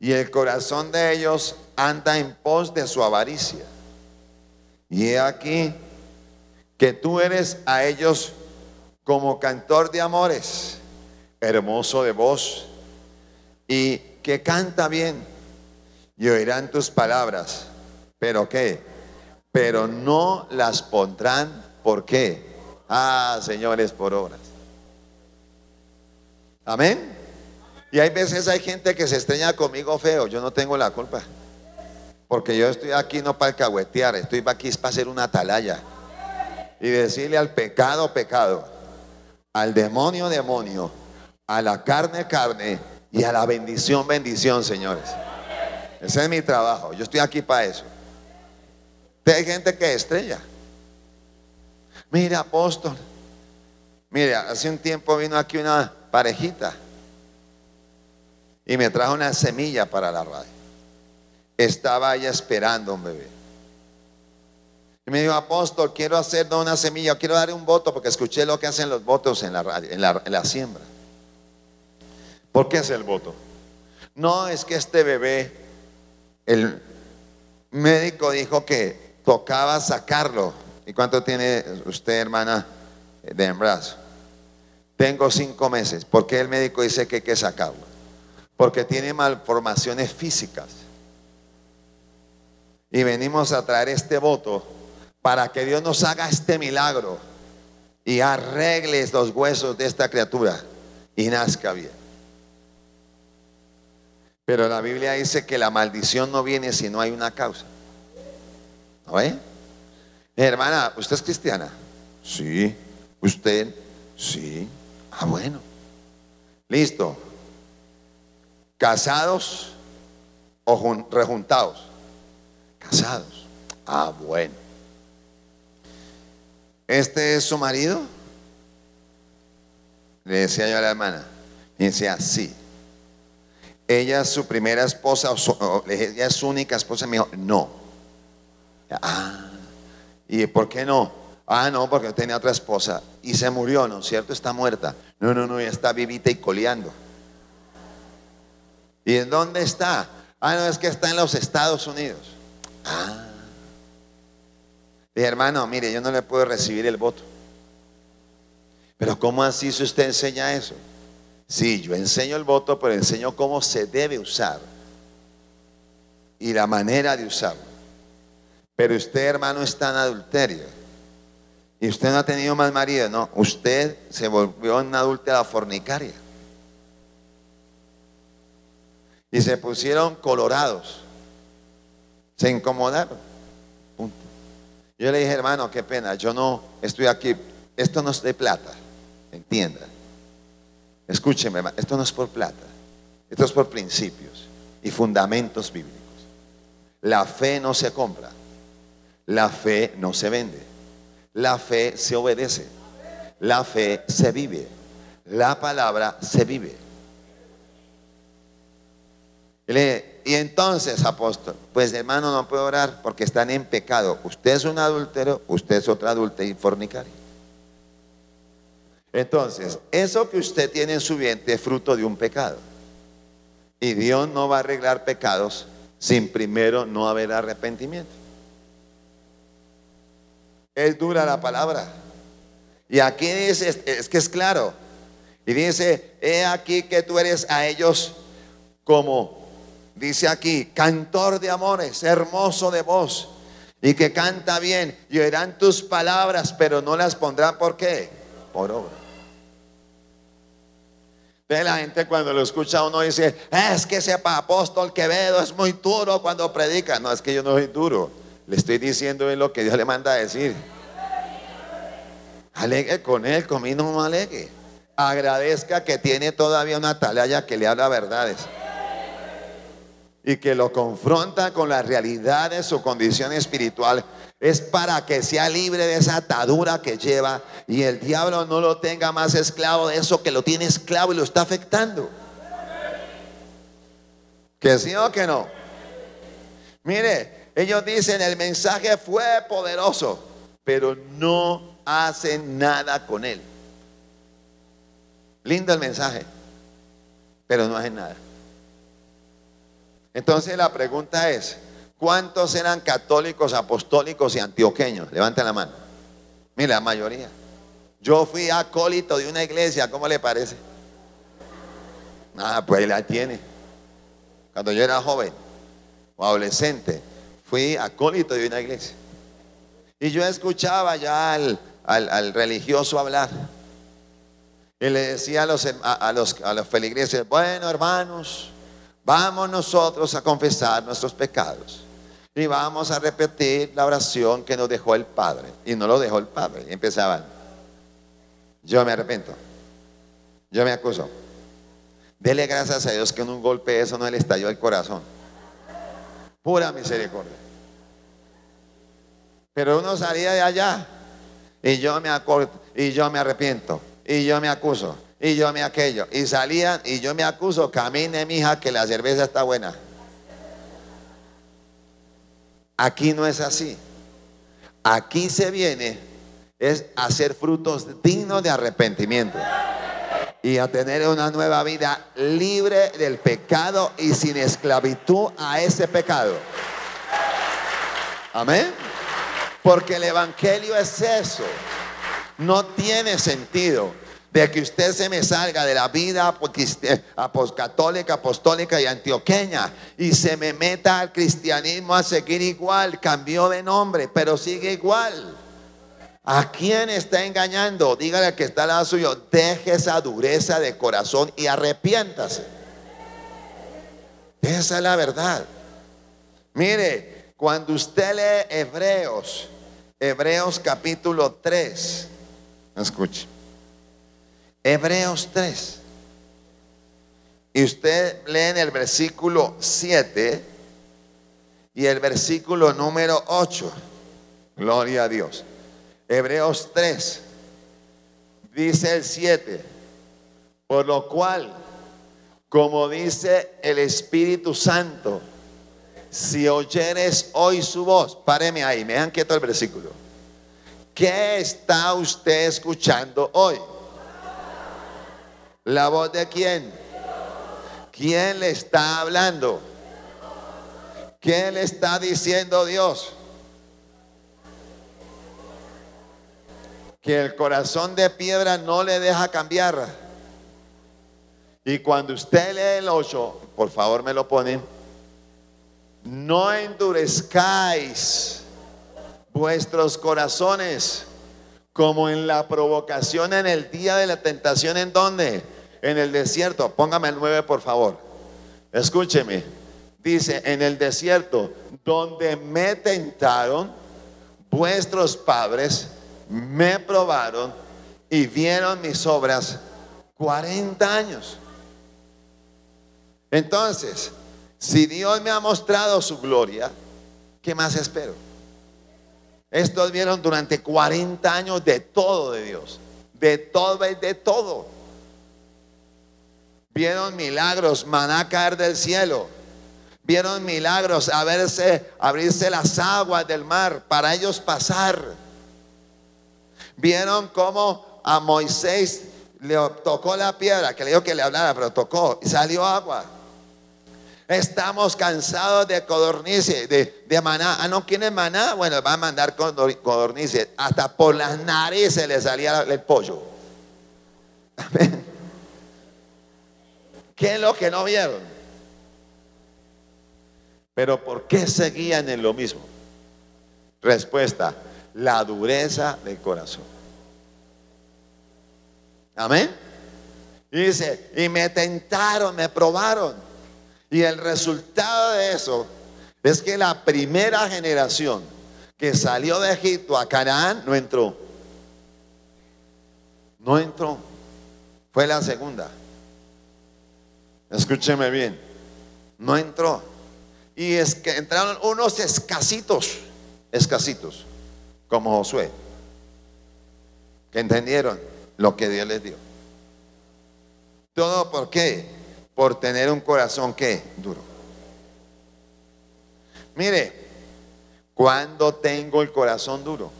y el corazón de ellos anda en pos de su avaricia. Y he aquí que tú eres a ellos como cantor de amores, hermoso de voz, y que canta bien, y oirán tus palabras, pero qué, pero no las pondrán, ¿por qué? Ah, señores, por obras. Amén. Y hay veces hay gente que se estreña conmigo feo, yo no tengo la culpa. Porque yo estoy aquí no para alcahuetear, estoy aquí para hacer una atalaya. Y decirle al pecado, pecado, al demonio, demonio, a la carne, carne y a la bendición, bendición, señores. Ese es mi trabajo, yo estoy aquí para eso. Hay gente que estrella. Mira, apóstol. Mira, hace un tiempo vino aquí una parejita y me trajo una semilla para la radio. Estaba ella esperando un bebé. Y me dijo, apóstol, quiero hacer una semilla, quiero dar un voto porque escuché lo que hacen los votos en la radio, en la, en la siembra. ¿Por qué es el voto? No, es que este bebé, el médico dijo que tocaba sacarlo. ¿Y cuánto tiene usted, hermana, de embarazo? Tengo cinco meses. ¿Por qué el médico dice que hay que sacarlo? Porque tiene malformaciones físicas. Y venimos a traer este voto para que Dios nos haga este milagro y arregle los huesos de esta criatura y nazca bien. Pero la Biblia dice que la maldición no viene si no hay una causa. ¿No ve? Hermana, ¿usted es cristiana? Sí. ¿Usted? Sí. Ah, bueno. Listo. ¿Casados o rejuntados? Casados. Ah, bueno. ¿Este es su marido? Le decía yo a la hermana. Y decía, sí. Ella es su primera esposa, o ella es su única esposa. Me dijo, no. Ah, ¿y por qué no? Ah, no, porque tenía otra esposa y se murió, ¿no es cierto? Está muerta. No, no, no, ya está vivita y coleando. ¿Y en dónde está? Ah, no, es que está en los Estados Unidos. Ah. Dije, hermano, mire, yo no le puedo recibir el voto. Pero ¿cómo así si usted enseña eso? Sí, yo enseño el voto, pero enseño cómo se debe usar y la manera de usarlo. Pero usted, hermano, está en adulterio. Y usted no ha tenido más marido, no. Usted se volvió una adúltera fornicaria. Y se pusieron colorados. Se incomodaron. Punto. Yo le dije, hermano, qué pena, yo no estoy aquí, esto no es de plata, entienda. Escúcheme, hermano, esto no es por plata, esto es por principios y fundamentos bíblicos. La fe no se compra, la fe no se vende, la fe se obedece, la fe se vive, la palabra se vive. Y entonces, apóstol, pues hermano no puede orar porque están en pecado. Usted es un adúltero, usted es otra adúltera y fornicario. Entonces, eso que usted tiene en su vientre es fruto de un pecado. Y Dios no va a arreglar pecados sin primero no haber arrepentimiento. Es dura la palabra. Y aquí dice, es que es claro. Y dice, he aquí que tú eres a ellos como dice aquí, cantor de amores, hermoso de voz, y que canta bien, y oirán tus palabras, pero no las pondrán por qué? Por obra. Ve la gente cuando lo escucha uno dice, es que ese apóstol Quevedo es muy duro cuando predica. No, es que yo no soy duro. Le estoy diciendo en lo que Dios le manda a decir. Alegue con él, conmigo no alegue. Agradezca que tiene todavía una talaya que le habla verdades y que lo confronta con la realidad de su condición espiritual, es para que sea libre de esa atadura que lleva y el diablo no lo tenga más esclavo de eso que lo tiene esclavo y lo está afectando. ¿Que sí o que no? Mire, ellos dicen el mensaje fue poderoso, pero no hacen nada con él. Lindo el mensaje, pero no hacen nada. Entonces la pregunta es, ¿cuántos eran católicos, apostólicos y antioqueños? Levanten la mano. Mira, la mayoría. Yo fui acólito de una iglesia, ¿cómo le parece? Ah, pues ahí la tiene. Cuando yo era joven o adolescente, fui acólito de una iglesia. Y yo escuchaba ya al, religioso hablar. Y le decía a los, los, a feligreses, bueno hermanos, Vamos nosotros a confesar nuestros pecados y vamos a repetir la oración que nos dejó el Padre. Y no lo dejó el Padre. Y empezaban, yo me arrepiento, yo me acuso. Dele gracias a Dios que en un golpe eso no le estalló el corazón. Pura misericordia. Pero uno salía de allá y yo me y yo me arrepiento y yo me acuso y yo me aquello. Y salían y yo me acuso, camine mija que la cerveza está buena. Aquí no es así. Aquí se viene es hacer frutos dignos de arrepentimiento y a tener una nueva vida libre del pecado y sin esclavitud a ese pecado. Amén. Porque el Evangelio es eso. No tiene sentido de que usted se me salga de la vida católica, apostólica y antioqueña y se me meta al cristianismo a seguir igual, cambió de nombre, pero sigue igual. ¿A quién está engañando? Dígale al que está al lado suyo, deje esa dureza de corazón y arrepiéntase. Esa es la verdad. Mire, cuando usted lee Hebreos, Hebreos capítulo 3, escuche. Hebreos 3. Y usted lee en el versículo 7 y el versículo número 8. Gloria a Dios. Hebreos 3. Dice el 7. Por lo cual, como dice el Espíritu Santo, si oyeres hoy su voz, páreme ahí, me dejan quieto el versículo. ¿Qué está usted escuchando hoy? ¿La voz de quién? ¿Quién le está hablando? ¿Qué le está diciendo Dios? Que el corazón de piedra no le deja cambiar. Y cuando usted lee el 8, por favor me lo ponen, no endurezcáis vuestros corazones como en la provocación en el día de la tentación, ¿en dónde? en el desierto, póngame el 9 por favor. Escúcheme. Dice, en el desierto, donde me tentaron, vuestros padres me probaron y vieron mis obras 40 años. Entonces, si Dios me ha mostrado su gloria, ¿qué más espero? Estos vieron durante 40 años de todo de Dios, de todo y de todo. Vieron milagros, maná caer del cielo. Vieron milagros, abrirse las aguas del mar para ellos pasar. Vieron cómo a Moisés le tocó la piedra, que le dijo que le hablara, pero tocó y salió agua. Estamos cansados de codornices, de, maná. Ah, no, ¿quién es maná? Bueno, va a mandar codornices. Hasta por las narices le salía el pollo. ¿Qué es lo que no vieron? Pero ¿por qué seguían en lo mismo? Respuesta, la dureza del corazón. Amén. Dice, y me tentaron, me probaron. Y el resultado de eso es que la primera generación que salió de Egipto a Canaán no entró. No entró. Fue la segunda. Escúcheme bien. No entró. Y es que entraron unos escasitos, escasitos, como Josué, que entendieron lo que Dios les dio. ¿Todo por qué? Por tener un corazón que duro. Mire, cuando tengo el corazón duro,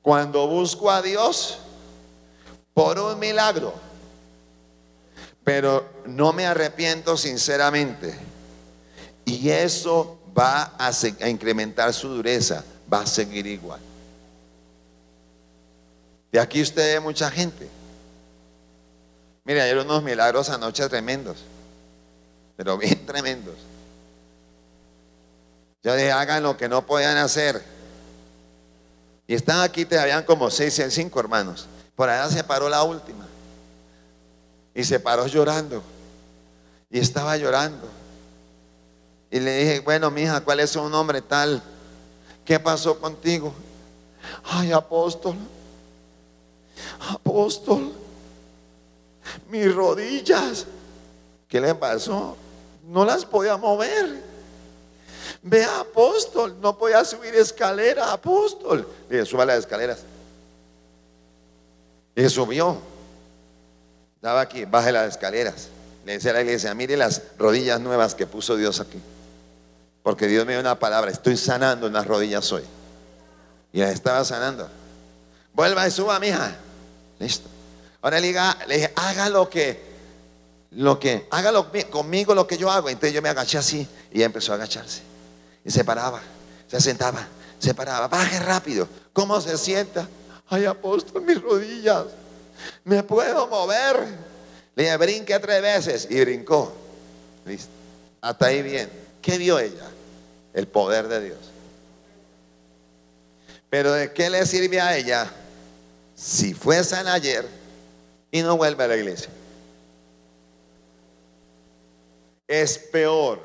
cuando busco a Dios por un milagro, pero no me arrepiento sinceramente, y eso va a, incrementar su dureza, va a seguir igual. De aquí usted ve mucha gente. Mire, hay unos milagros anoche tremendos, pero bien [LAUGHS] tremendos. Ya le hagan lo que no podían hacer. Y están aquí, te habían como seis, cinco hermanos. Por allá se paró la última. Y se paró llorando. Y estaba llorando. Y le dije, bueno, mija, ¿cuál es su nombre tal? ¿Qué pasó contigo? Ay, apóstol apóstol, mis rodillas, ¿qué le pasó? No las podía mover. Ve, apóstol, no podía subir escalera, apóstol. Le dije, suba las escaleras. Y subió. Estaba aquí, baje las escaleras. Le decía a la iglesia, mire las rodillas nuevas que puso Dios aquí. Porque Dios me dio una palabra, estoy sanando en las rodillas hoy. Y las estaba sanando. Vuelva y suba, mija. Listo. Ahora le, dije, haga lo que, lo que, hágalo conmigo lo que yo hago. Entonces yo me agaché así y empezó a agacharse. Y se paraba, se sentaba, se paraba, baje rápido. ¿Cómo se sienta? Ay, apóstol, mis rodillas. Me puedo mover. Le dije, brinque tres veces y brincó. Listo. Hasta ahí bien. ¿Qué vio ella? El poder de Dios. Pero ¿de qué le sirve a ella si fue ayer y no vuelve a la iglesia. Es peor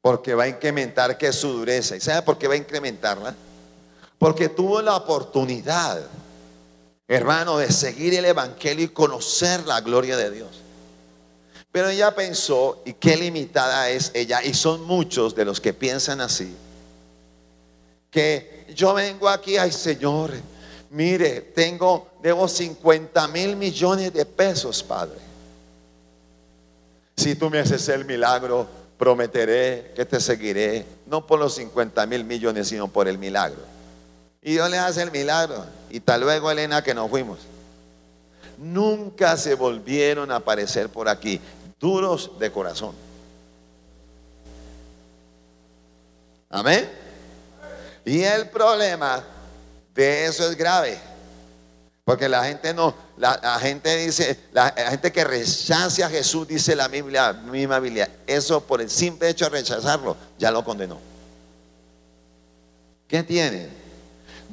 porque va a incrementar que su dureza. ¿Y sabe por qué va a incrementarla? Porque tuvo la oportunidad, hermano, de seguir el Evangelio y conocer la gloria de Dios. Pero ella pensó, y qué limitada es ella, y son muchos de los que piensan así, que yo vengo aquí, ay Señor, mire, tengo, debo 50 mil millones de pesos, Padre. Si tú me haces el milagro, prometeré que te seguiré, no por los 50 mil millones, sino por el milagro. Y Dios le hace el milagro. Y tal luego, Elena, que nos fuimos. Nunca se volvieron a aparecer por aquí, duros de corazón. Amén. Y el problema de eso es grave. Porque la gente no, la, gente dice, la, gente que rechaza a Jesús, dice la Biblia, misma Biblia, eso por el simple hecho de rechazarlo, ya lo condenó. ¿Qué tiene?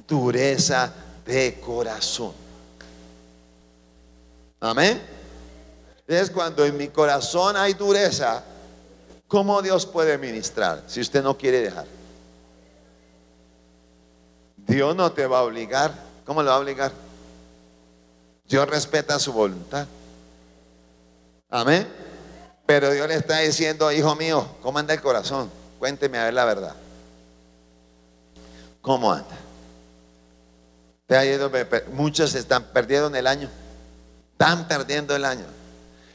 Dureza de corazón. Amén. Es cuando en mi corazón hay dureza, ¿cómo Dios puede ministrar si usted no quiere dejar? Dios no te va a obligar. ¿Cómo lo va a obligar? Dios respeta su voluntad. Amén. Pero Dios le está diciendo, hijo mío, ¿cómo anda el corazón? Cuénteme a ver la verdad. ¿Cómo anda? Te ha ido, muchos están perdiendo el año. Están perdiendo el año.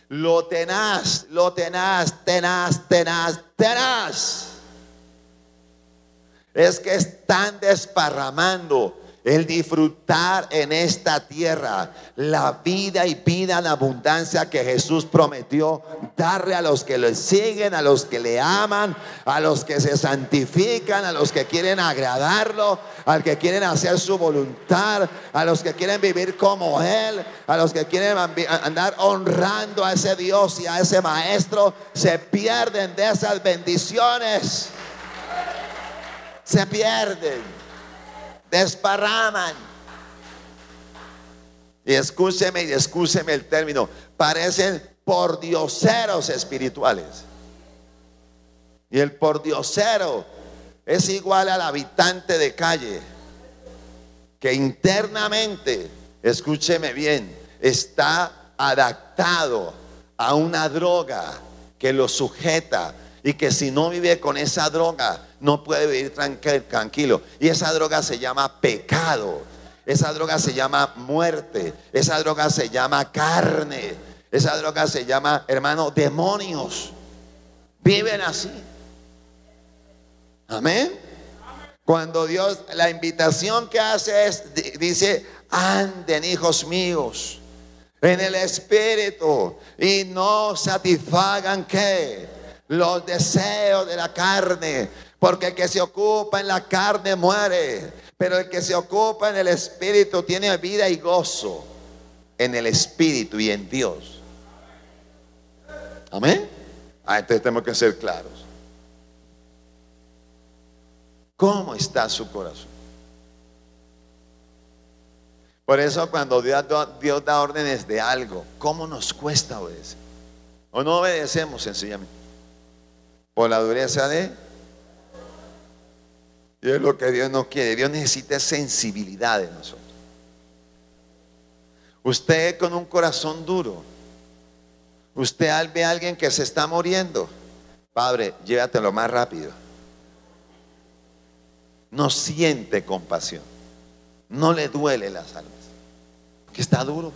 Lo tenaz, lo tenaz, tenaz, tenaz, tenaz. Es que están desparramando el disfrutar en esta tierra la vida y vida en abundancia que Jesús prometió darle a los que le siguen, a los que le aman, a los que se santifican, a los que quieren agradarlo, al que quieren hacer su voluntad, a los que quieren vivir como Él, a los que quieren andar honrando a ese Dios y a ese Maestro, se pierden de esas bendiciones. Se pierden desparraman. Y escúcheme y escúcheme el término, parecen pordioseros espirituales. Y el pordiosero es igual al habitante de calle, que internamente, escúcheme bien, está adaptado a una droga que lo sujeta y que si no vive con esa droga no puede vivir tranquilo. Y esa droga se llama pecado. Esa droga se llama muerte. Esa droga se llama carne. Esa droga se llama, hermano, demonios. Viven así. Amén. Cuando Dios, la invitación que hace es, dice, anden hijos míos en el espíritu y no satisfagan que los deseos de la carne. Porque el que se ocupa en la carne muere, pero el que se ocupa en el espíritu tiene vida y gozo en el espíritu y en Dios. Amén. Ah, entonces tenemos que ser claros. ¿Cómo está su corazón? Por eso cuando Dios, Dios da órdenes de algo, ¿cómo nos cuesta obedecer? O no obedecemos sencillamente. Por la dureza de y es lo que Dios no quiere. Dios necesita sensibilidad de nosotros. Usted con un corazón duro, usted ve a alguien que se está muriendo, Padre, llévatelo más rápido. No siente compasión. No le duele las almas. Que está duro.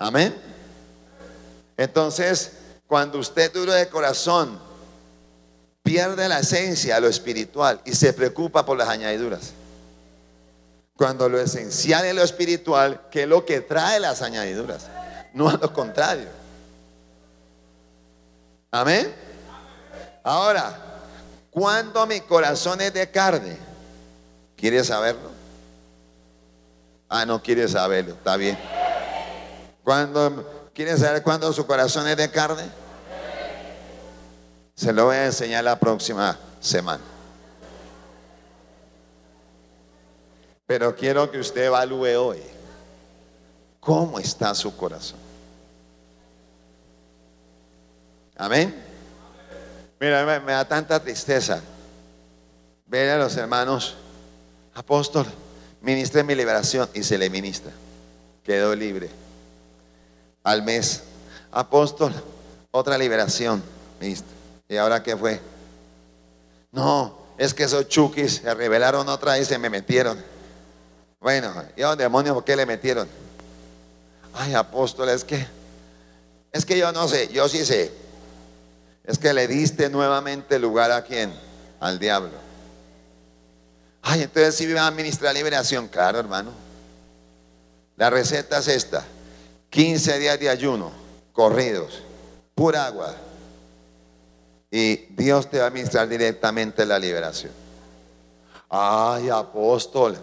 Amén. Entonces, cuando usted duro de corazón, pierde la esencia, lo espiritual, y se preocupa por las añadiduras. Cuando lo esencial es lo espiritual, que es lo que trae las añadiduras, no a lo contrario. Amén. Ahora, cuando mi corazón es de carne, ¿quiere saberlo? Ah, no quiere saberlo, está bien. Cuando, ¿Quiere saber cuándo su corazón es de carne? Se lo voy a enseñar la próxima semana. Pero quiero que usted evalúe hoy cómo está su corazón. Amén. Mira, me, da tanta tristeza ver a los hermanos, apóstol, ministre mi liberación y se le ministra. Quedó libre. Al mes, apóstol, otra liberación, ministro. ¿Y ahora qué fue? No, es que esos chukis se revelaron otra vez y se me metieron. Bueno, ¿y a demonios por qué le metieron? Ay, apóstol, es que, es que yo no sé, yo sí sé. Es que le diste nuevamente lugar a quién? Al diablo. Ay, entonces si va a administrar liberación, claro, hermano. La receta es esta: 15 días de ayuno, corridos, pura agua, y Dios te va a administrar directamente la liberación. Ay, apóstol.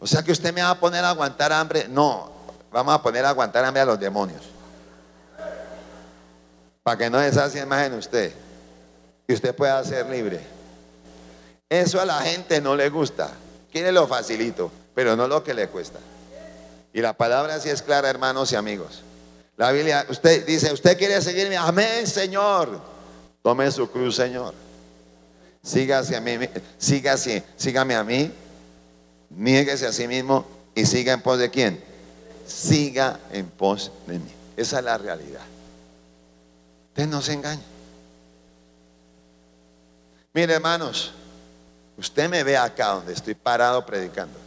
O sea que usted me va a poner a aguantar hambre. No, vamos a poner a aguantar hambre a los demonios. Para que no deshacen más en usted. Y usted pueda ser libre. Eso a la gente no le gusta. Quiere lo facilito, pero no lo que le cuesta. Y la palabra así es clara, hermanos y amigos. La Biblia, usted dice, usted quiere seguirme. Amén, Señor. Tome su cruz, Señor. Sígase a mí, sígase, sígame a mí Niéguese a sí mismo y siga en pos de quién. Siga en pos de mí. Esa es la realidad. Usted no se engaña. Mire, hermanos, usted me ve acá donde estoy parado predicando.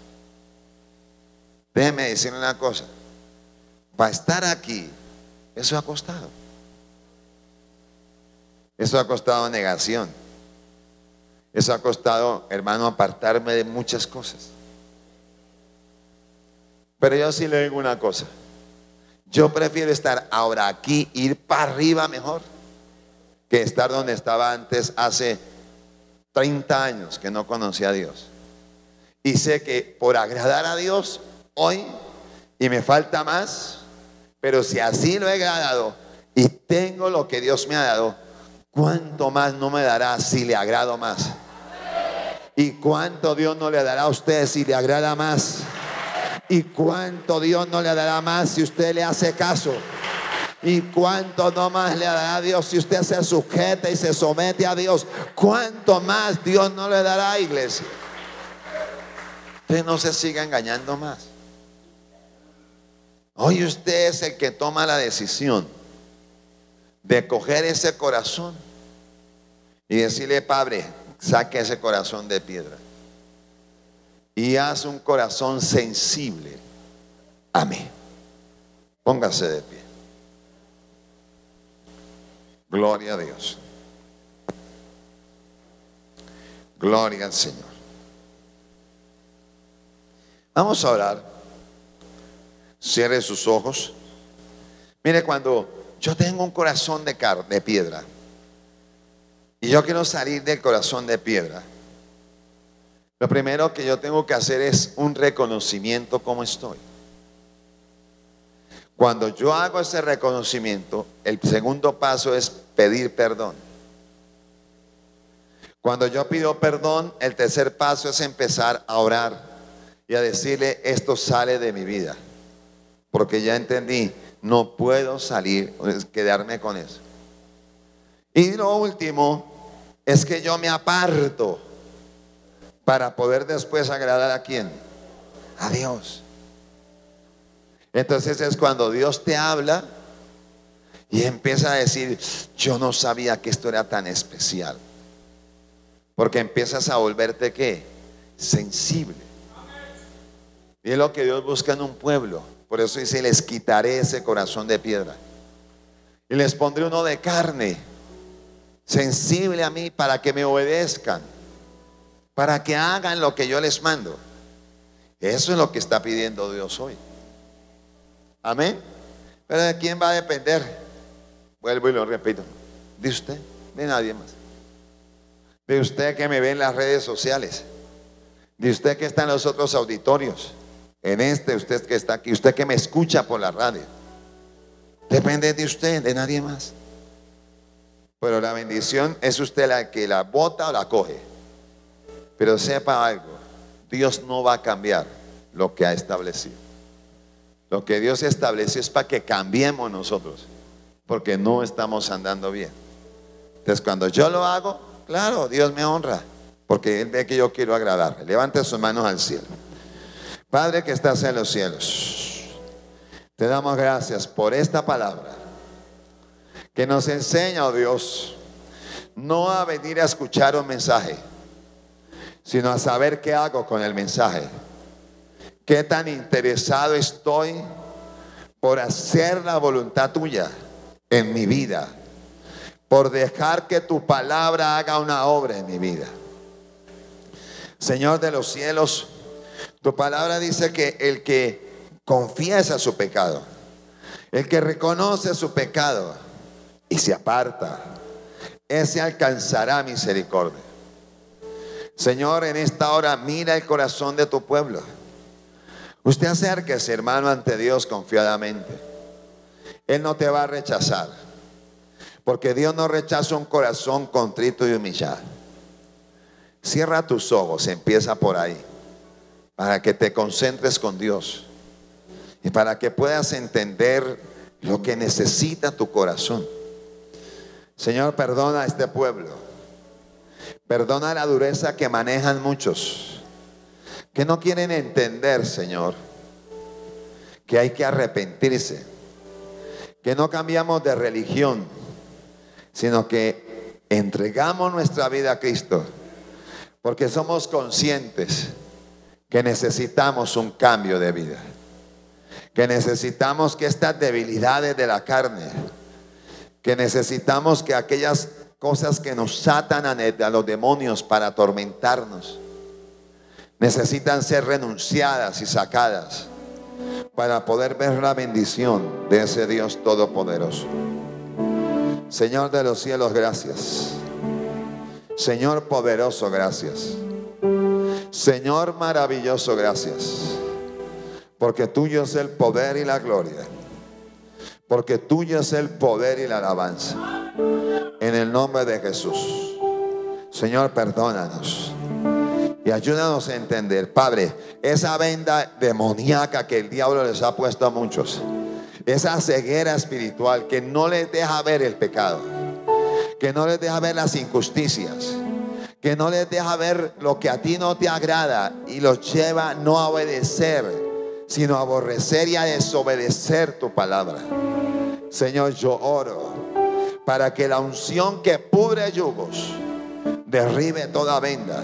Déjeme decirle una cosa. Para estar aquí, eso ha costado. Eso ha costado negación. Eso ha costado, hermano, apartarme de muchas cosas. Pero yo sí le digo una cosa. Yo prefiero estar ahora aquí, ir para arriba mejor, que estar donde estaba antes hace 30 años que no conocía a Dios. Y sé que por agradar a Dios hoy, y me falta más, pero si así lo he agradado y tengo lo que Dios me ha dado, ¿cuánto más no me dará si le agrado más? ¿Y cuánto Dios no le dará a usted si le agrada más? ¿Y cuánto Dios no le dará más si usted le hace caso? ¿Y cuánto no más le dará a Dios si usted se sujeta y se somete a Dios? ¿Cuánto más Dios no le dará, iglesia? Usted no se siga engañando más. Hoy usted es el que toma la decisión de coger ese corazón y decirle, Padre, saque ese corazón de piedra y haz un corazón sensible a mí. Póngase de pie. Gloria a Dios. Gloria al Señor. Vamos a orar. Cierre sus ojos. Mire, cuando yo tengo un corazón de, piedra y yo quiero salir del corazón de piedra, lo primero que yo tengo que hacer es un reconocimiento como estoy. Cuando yo hago ese reconocimiento, el segundo paso es pedir perdón. Cuando yo pido perdón, el tercer paso es empezar a orar y a decirle, esto sale de mi vida. Porque ya entendí, no puedo salir, quedarme con eso. Y lo último es que yo me aparto para poder después agradar a quién? A Dios. Entonces es cuando Dios te habla y empieza a decir, yo no sabía que esto era tan especial. Porque empiezas a volverte qué? Sensible. Y es lo que Dios busca en un pueblo. Por eso dice, les quitaré ese corazón de piedra. Y les pondré uno de carne, sensible a mí, para que me obedezcan para que hagan lo que yo les mando. Eso es lo que está pidiendo Dios hoy. Amén. Pero ¿de quién va a depender? Vuelvo y lo repito. De usted, de nadie más. De usted que me ve en las redes sociales. De usted que está en los otros auditorios. En este, usted que está aquí. Usted que me escucha por la radio. Depende de usted, de nadie más. Pero la bendición es usted la que la bota o la coge. Pero sepa algo, Dios no va a cambiar lo que ha establecido. Lo que Dios estableció es para que cambiemos nosotros, porque no estamos andando bien. Entonces cuando yo lo hago, claro, Dios me honra, porque Él ve que yo quiero agradar. Levante sus manos al cielo. Padre que estás en los cielos, te damos gracias por esta palabra que nos enseña, oh Dios, no a venir a escuchar un mensaje sino a saber qué hago con el mensaje. Qué tan interesado estoy por hacer la voluntad tuya en mi vida, por dejar que tu palabra haga una obra en mi vida. Señor de los cielos, tu palabra dice que el que confiesa su pecado, el que reconoce su pecado y se aparta, ese alcanzará misericordia. Señor, en esta hora mira el corazón de tu pueblo. Usted acérquese, hermano, ante Dios confiadamente. Él no te va a rechazar. Porque Dios no rechaza un corazón contrito y humillado. Cierra tus ojos, empieza por ahí. Para que te concentres con Dios. Y para que puedas entender lo que necesita tu corazón. Señor, perdona a este pueblo. Perdona la dureza que manejan muchos. que no quieren entender, Señor, que hay que arrepentirse, que no cambiamos de religión, sino que entregamos nuestra vida a Cristo, porque somos conscientes que necesitamos un cambio de vida, que necesitamos que estas debilidades de la carne, que necesitamos que aquellas cosas que nos atan a, los demonios para atormentarnos, necesitan ser renunciadas y sacadas para poder ver la bendición de ese Dios todopoderoso. Señor de los cielos, gracias. Señor poderoso, gracias. Señor maravilloso, gracias. Porque tuyo es el poder y la gloria. Porque tuyo es el poder y la alabanza. En el nombre de Jesús. Señor, perdónanos. Y ayúdanos a entender, Padre, esa venda demoníaca que el diablo les ha puesto a muchos. Esa ceguera espiritual que no les deja ver el pecado. Que no les deja ver las injusticias que no les deja ver lo que a ti no te agrada y los lleva no a obedecer, sino a aborrecer y a desobedecer tu palabra. Señor, yo oro para que la unción que pudre yugos derribe toda venda,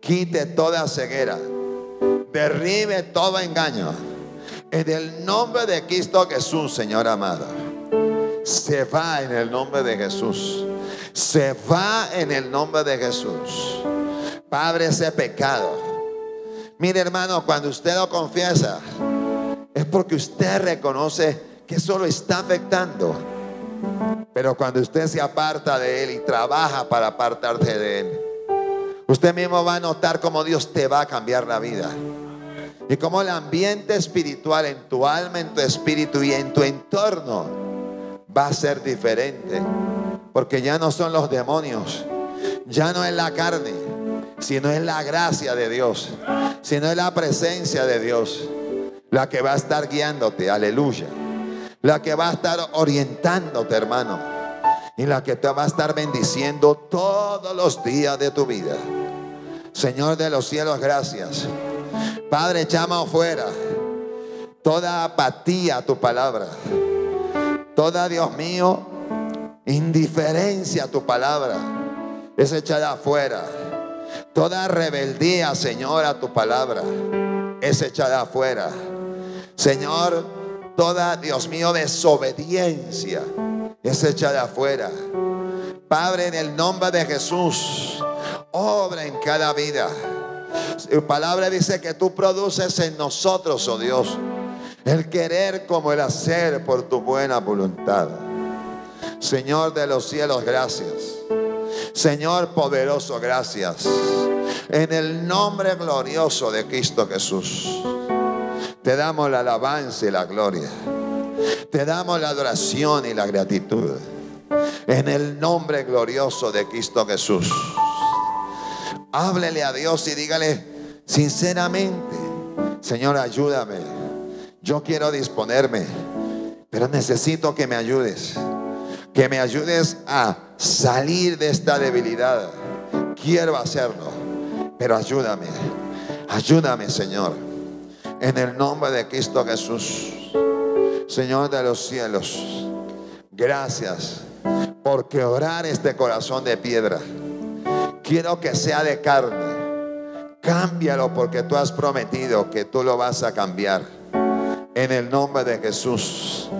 quite toda ceguera, derribe todo engaño. En el nombre de Cristo Jesús, Señor amado, se va en el nombre de Jesús se va en el nombre de Jesús. Padre, ese pecado. Mire hermano, cuando usted lo confiesa, es porque usted reconoce que eso lo está afectando. Pero cuando usted se aparta de Él y trabaja para apartarse de Él, usted mismo va a notar cómo Dios te va a cambiar la vida. Y cómo el ambiente espiritual en tu alma, en tu espíritu y en tu entorno va a ser diferente. Porque ya no son los demonios, ya no es la carne, sino es la gracia de Dios, sino es la presencia de Dios la que va a estar guiándote, aleluya. La que va a estar orientándote, hermano. Y la que te va a estar bendiciendo todos los días de tu vida. Señor de los cielos, gracias. Padre, llama afuera toda apatía a tu palabra. Toda, Dios mío, indiferencia a tu palabra es echada afuera. Toda rebeldía, Señor, a tu palabra es echada afuera. Señor, toda, Dios mío, desobediencia es echada afuera. Padre, en el nombre de Jesús, obra en cada vida. Tu palabra dice que tú produces en nosotros, oh Dios, el querer como el hacer por tu buena voluntad. Señor de los cielos, gracias. Señor poderoso, gracias. En el nombre glorioso de Cristo Jesús, te damos la alabanza y la gloria. Te damos la adoración y la gratitud. En el nombre glorioso de Cristo Jesús. Háblele a Dios y dígale sinceramente, Señor, ayúdame. Yo quiero disponerme, pero necesito que me ayudes que me ayudes a salir de esta debilidad. Quiero hacerlo, pero ayúdame, ayúdame Señor, en el nombre de Cristo Jesús, Señor de los cielos, gracias porque orar este corazón de piedra. Quiero que sea de carne. Cámbialo porque tú has prometido que tú lo vas a cambiar. En el nombre de Jesús.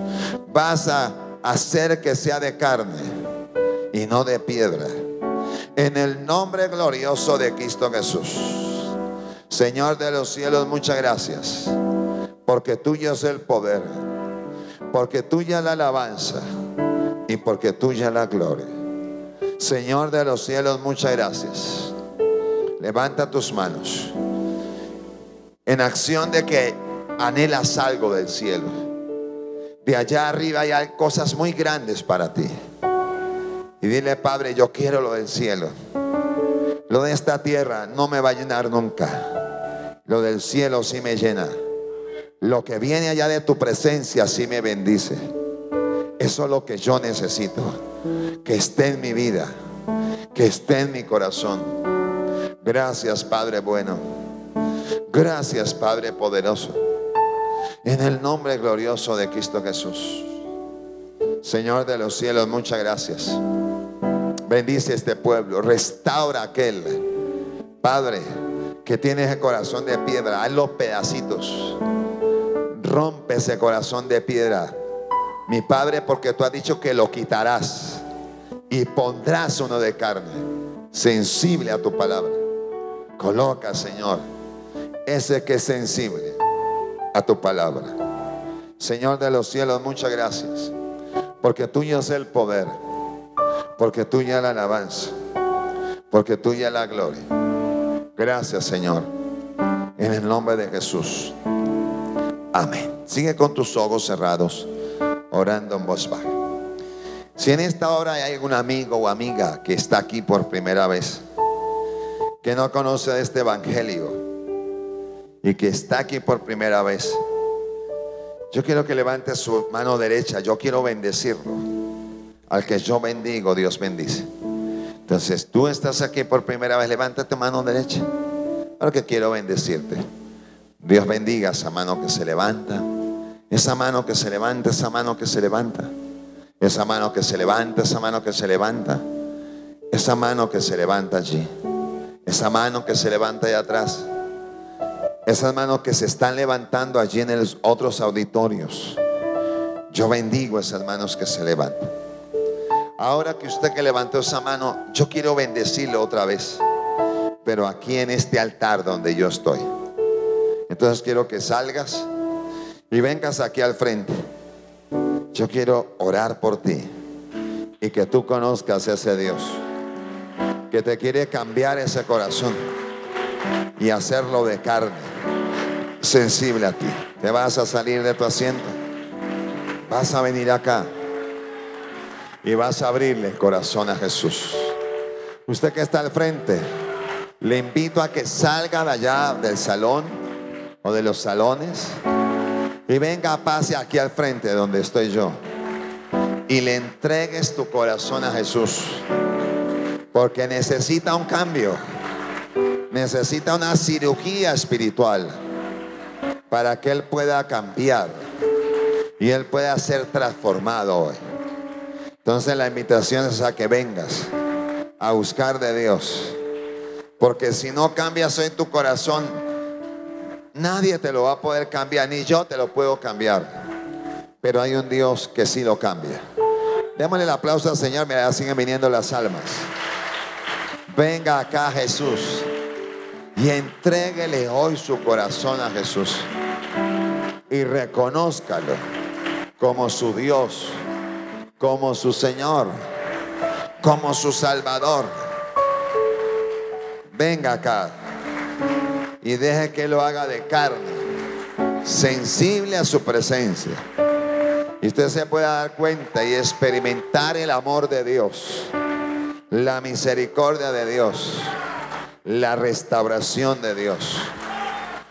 Vas a hacer que sea de carne y no de piedra. En el nombre glorioso de Cristo Jesús. Señor de los cielos, muchas gracias. Porque tuyo es el poder. Porque tuya la alabanza. Y porque tuya la gloria. Señor de los cielos, muchas gracias. Levanta tus manos. En acción de que anhelas algo del cielo de allá arriba hay cosas muy grandes para ti. Y dile, Padre, yo quiero lo del cielo. Lo de esta tierra no me va a llenar nunca. Lo del cielo sí me llena. Lo que viene allá de tu presencia sí me bendice. Eso es lo que yo necesito. Que esté en mi vida. Que esté en mi corazón. Gracias, Padre bueno. Gracias, Padre poderoso. En el nombre glorioso de Cristo Jesús. Señor de los cielos, muchas gracias. Bendice este pueblo. Restaura aquel, Padre, que tiene ese corazón de piedra. Haz los pedacitos. Rompe ese corazón de piedra. Mi Padre, porque tú has dicho que lo quitarás y pondrás uno de carne, sensible a tu palabra. Coloca, Señor, ese que es sensible a tu palabra. Señor de los cielos, muchas gracias, porque tuyo es el poder, porque tuya es la alabanza, porque tuya es la gloria. Gracias, Señor, en el nombre de Jesús. Amén. Sigue con tus ojos cerrados, orando en voz baja. Si en esta hora hay algún amigo o amiga que está aquí por primera vez, que no conoce este evangelio y que está aquí por primera vez, yo quiero que levante su mano derecha. Yo quiero bendecirlo. Al que yo bendigo, Dios bendice. Entonces, tú estás aquí por primera vez, levanta tu mano derecha. que quiero bendecirte. Dios bendiga esa mano que se levanta. Esa mano que se levanta, esa mano que se levanta. Esa mano que se levanta, esa mano que se levanta. Esa mano que se levanta allí. Esa mano que se levanta allá atrás. Esas manos que se están levantando allí en los otros auditorios. Yo bendigo esas manos que se levantan. Ahora que usted que levantó esa mano, yo quiero bendecirle otra vez. Pero aquí en este altar donde yo estoy. Entonces quiero que salgas y vengas aquí al frente. Yo quiero orar por ti y que tú conozcas ese Dios que te quiere cambiar ese corazón y hacerlo de carne, sensible a ti. Te vas a salir de tu asiento, vas a venir acá y vas a abrirle el corazón a Jesús. Usted que está al frente, le invito a que salga de allá del salón o de los salones y venga, pase aquí al frente donde estoy yo. Y le entregues tu corazón a Jesús. Porque necesita un cambio. Necesita una cirugía espiritual. Para que Él pueda cambiar. Y Él pueda ser transformado hoy. Entonces la invitación es a que vengas a buscar de Dios. Porque si no cambias hoy tu corazón, Nadie te lo va a poder cambiar, ni yo te lo puedo cambiar. Pero hay un Dios que sí lo cambia. Démosle el aplauso al Señor, mira, siguen viniendo las almas. Venga acá Jesús y entréguele hoy su corazón a Jesús. Y reconózcalo como su Dios, como su Señor, como su Salvador. Venga acá y deje que lo haga de carne, sensible a su presencia. Y usted se pueda dar cuenta y experimentar el amor de Dios, la misericordia de Dios, la restauración de Dios.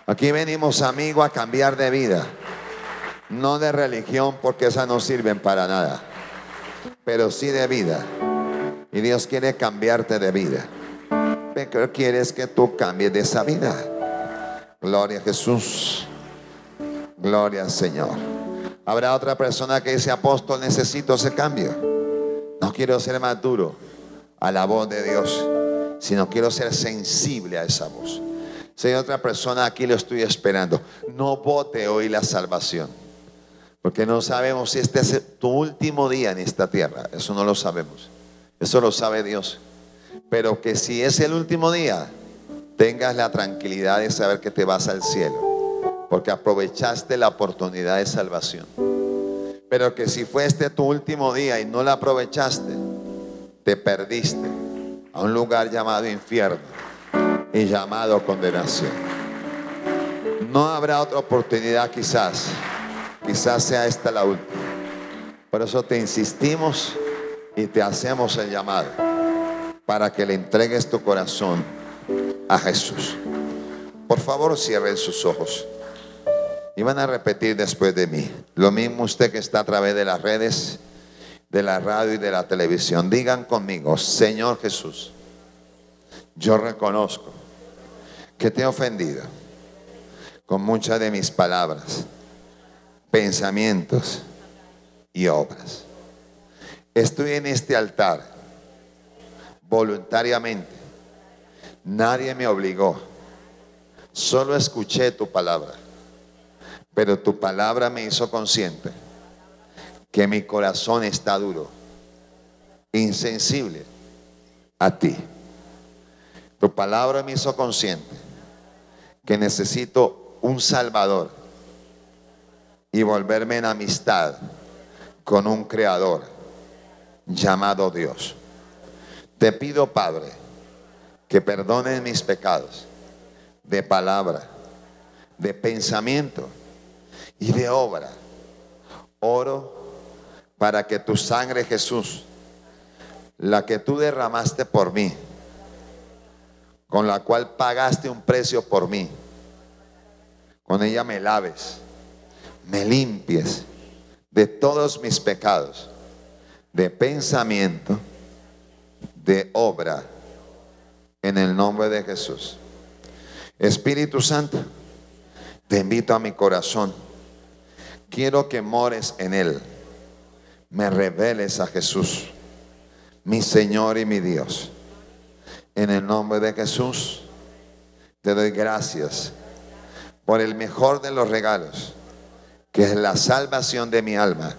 Aquí venimos, amigo, a cambiar de vida, no de religión, porque esas no sirven para nada, pero sí de vida. Y Dios quiere cambiarte de vida. Pero quieres que tú cambies de esa vida. Gloria a Jesús. Gloria al Señor. Habrá otra persona que dice, apóstol, necesito ese cambio. No quiero ser más duro a la voz de Dios, sino quiero ser sensible a esa voz. Si otra persona aquí, lo estoy esperando. No vote hoy la salvación. Porque no sabemos si este es tu último día en esta tierra. Eso no lo sabemos. Eso lo sabe Dios. Pero que si es el último día, tengas la tranquilidad de saber que te vas al cielo, porque aprovechaste la oportunidad de salvación. Pero que si fue este tu último día y no la aprovechaste, te perdiste a un lugar llamado infierno y llamado condenación. No habrá otra oportunidad quizás, quizás sea esta la última. Por eso te insistimos y te hacemos el llamado para que le entregues tu corazón a Jesús. Por favor, cierren sus ojos. Y van a repetir después de mí. Lo mismo usted que está a través de las redes, de la radio y de la televisión. Digan conmigo, Señor Jesús, yo reconozco que te he ofendido con muchas de mis palabras, pensamientos y obras. Estoy en este altar voluntariamente. Nadie me obligó. Solo escuché tu palabra. Pero tu palabra me hizo consciente que mi corazón está duro, insensible a ti. Tu palabra me hizo consciente que necesito un Salvador y volverme en amistad con un Creador llamado Dios. Te pido, Padre, que perdones mis pecados de palabra, de pensamiento y de obra. Oro para que tu sangre, Jesús, la que tú derramaste por mí, con la cual pagaste un precio por mí. Con ella me laves, me limpies de todos mis pecados, de pensamiento, de obra, en el nombre de Jesús. Espíritu Santo, te invito a mi corazón. Quiero que mores en él. Me reveles a Jesús, mi Señor y mi Dios. En el nombre de Jesús, te doy gracias por el mejor de los regalos, que es la salvación de mi alma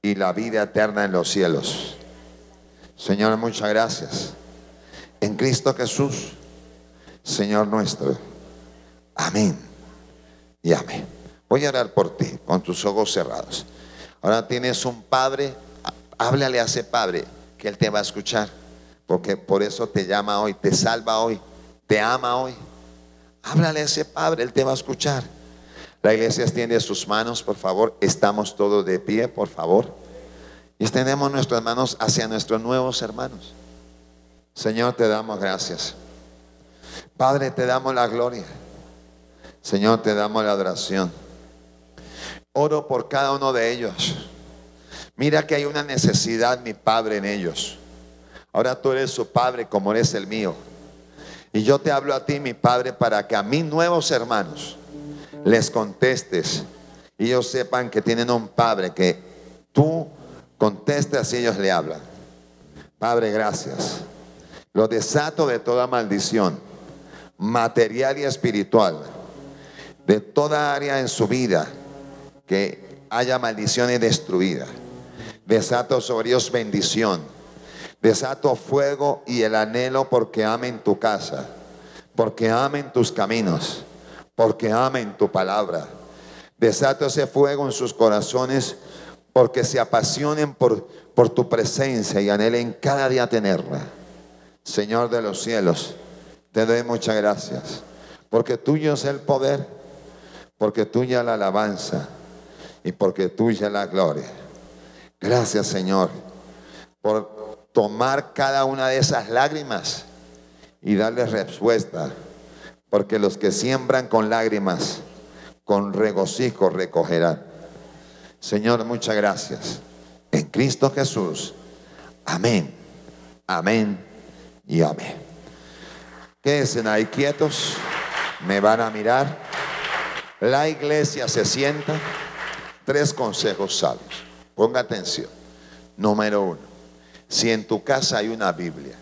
y la vida eterna en los cielos. Señor, muchas gracias. En Cristo Jesús, Señor nuestro. Amén. Y amén. Voy a orar por ti con tus ojos cerrados. Ahora tienes un padre, háblale a ese padre que él te va a escuchar porque por eso te llama hoy, te salva hoy, te ama hoy. Háblale a ese Padre, Él te va a escuchar. La iglesia extiende sus manos, por favor. Estamos todos de pie, por favor. Y extendemos nuestras manos hacia nuestros nuevos hermanos. Señor, te damos gracias. Padre, te damos la gloria. Señor, te damos la adoración. Oro por cada uno de ellos. Mira que hay una necesidad, mi Padre, en ellos. Ahora tú eres su Padre como eres el mío. Y yo te hablo a ti, mi Padre, para que a mis nuevos hermanos les contestes y ellos sepan que tienen un Padre que tú contestes y ellos le hablan. Padre, gracias. Lo desato de toda maldición, material y espiritual, de toda área en su vida que haya maldiciones destruidas. Desato sobre ellos bendición Desato fuego y el anhelo porque amen tu casa, porque amen tus caminos, porque amen tu palabra. Desato ese fuego en sus corazones porque se apasionen por, por tu presencia y anhelen cada día tenerla. Señor de los cielos, te doy muchas gracias, porque tuyo es el poder, porque tuya la alabanza y porque tuya la gloria. Gracias, Señor, por tomar cada una de esas lágrimas y darles respuesta. Porque los que siembran con lágrimas, con regocijo recogerán. Señor, muchas gracias. En Cristo Jesús. Amén. Amén y amén. Quédense ahí quietos. Me van a mirar. La iglesia se sienta. Tres consejos sabios. Ponga atención. Número uno. Si en tu casa hay una Biblia,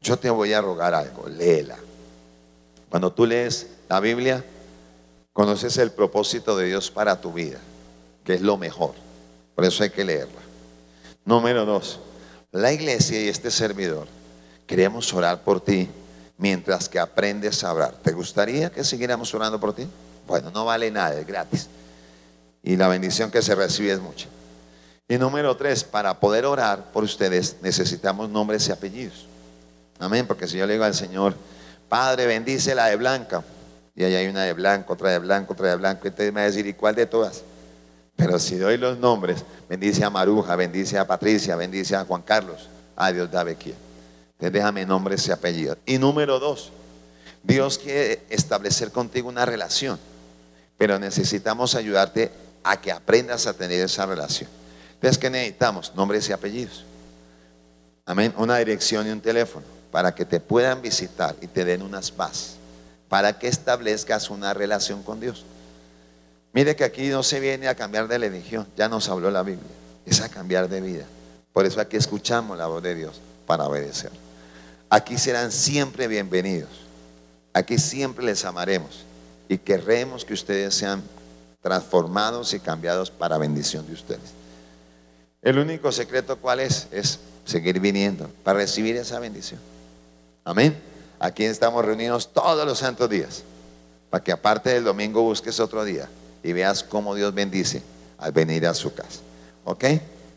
yo te voy a rogar algo, léela. Cuando tú lees la Biblia, conoces el propósito de Dios para tu vida, que es lo mejor. Por eso hay que leerla. Número dos, la iglesia y este servidor queremos orar por ti mientras que aprendes a orar. ¿Te gustaría que siguiéramos orando por ti? Bueno, no vale nada, es gratis. Y la bendición que se recibe es mucha. Y número tres, para poder orar por ustedes necesitamos nombres y apellidos. Amén, porque si yo le digo al Señor, Padre, bendice la de blanca, y ahí hay una de blanco, otra de blanco, otra de blanco, entonces me va a decir, ¿y cuál de todas? Pero si doy los nombres, bendice a Maruja, bendice a Patricia, bendice a Juan Carlos, a Dios da aquí. Entonces déjame nombres y apellidos. Y número dos, Dios quiere establecer contigo una relación, pero necesitamos ayudarte a que aprendas a tener esa relación. Entonces, ¿qué necesitamos? Nombres y apellidos. Amén. Una dirección y un teléfono para que te puedan visitar y te den unas paz. para que establezcas una relación con Dios. Mire que aquí no se viene a cambiar de religión, ya nos habló la Biblia, es a cambiar de vida. Por eso aquí escuchamos la voz de Dios para obedecer. Aquí serán siempre bienvenidos. Aquí siempre les amaremos y querremos que ustedes sean transformados y cambiados para bendición de ustedes. El único secreto cuál es? Es seguir viniendo para recibir esa bendición. Amén. Aquí estamos reunidos todos los santos días. Para que aparte del domingo busques otro día y veas cómo Dios bendice al venir a su casa. ¿Ok?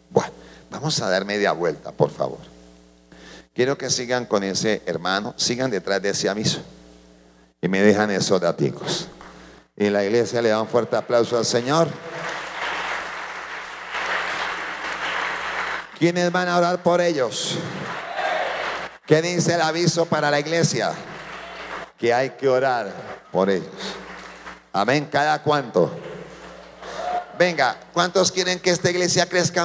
Bueno, vamos a dar media vuelta, por favor. Quiero que sigan con ese hermano, sigan detrás de ese aviso y me dejan esos daticos. Y la iglesia le da un fuerte aplauso al Señor. ¿Quiénes van a orar por ellos? ¿Qué dice el aviso para la iglesia? Que hay que orar por ellos. Amén. ¿Cada cuánto? Venga, ¿cuántos quieren que esta iglesia crezca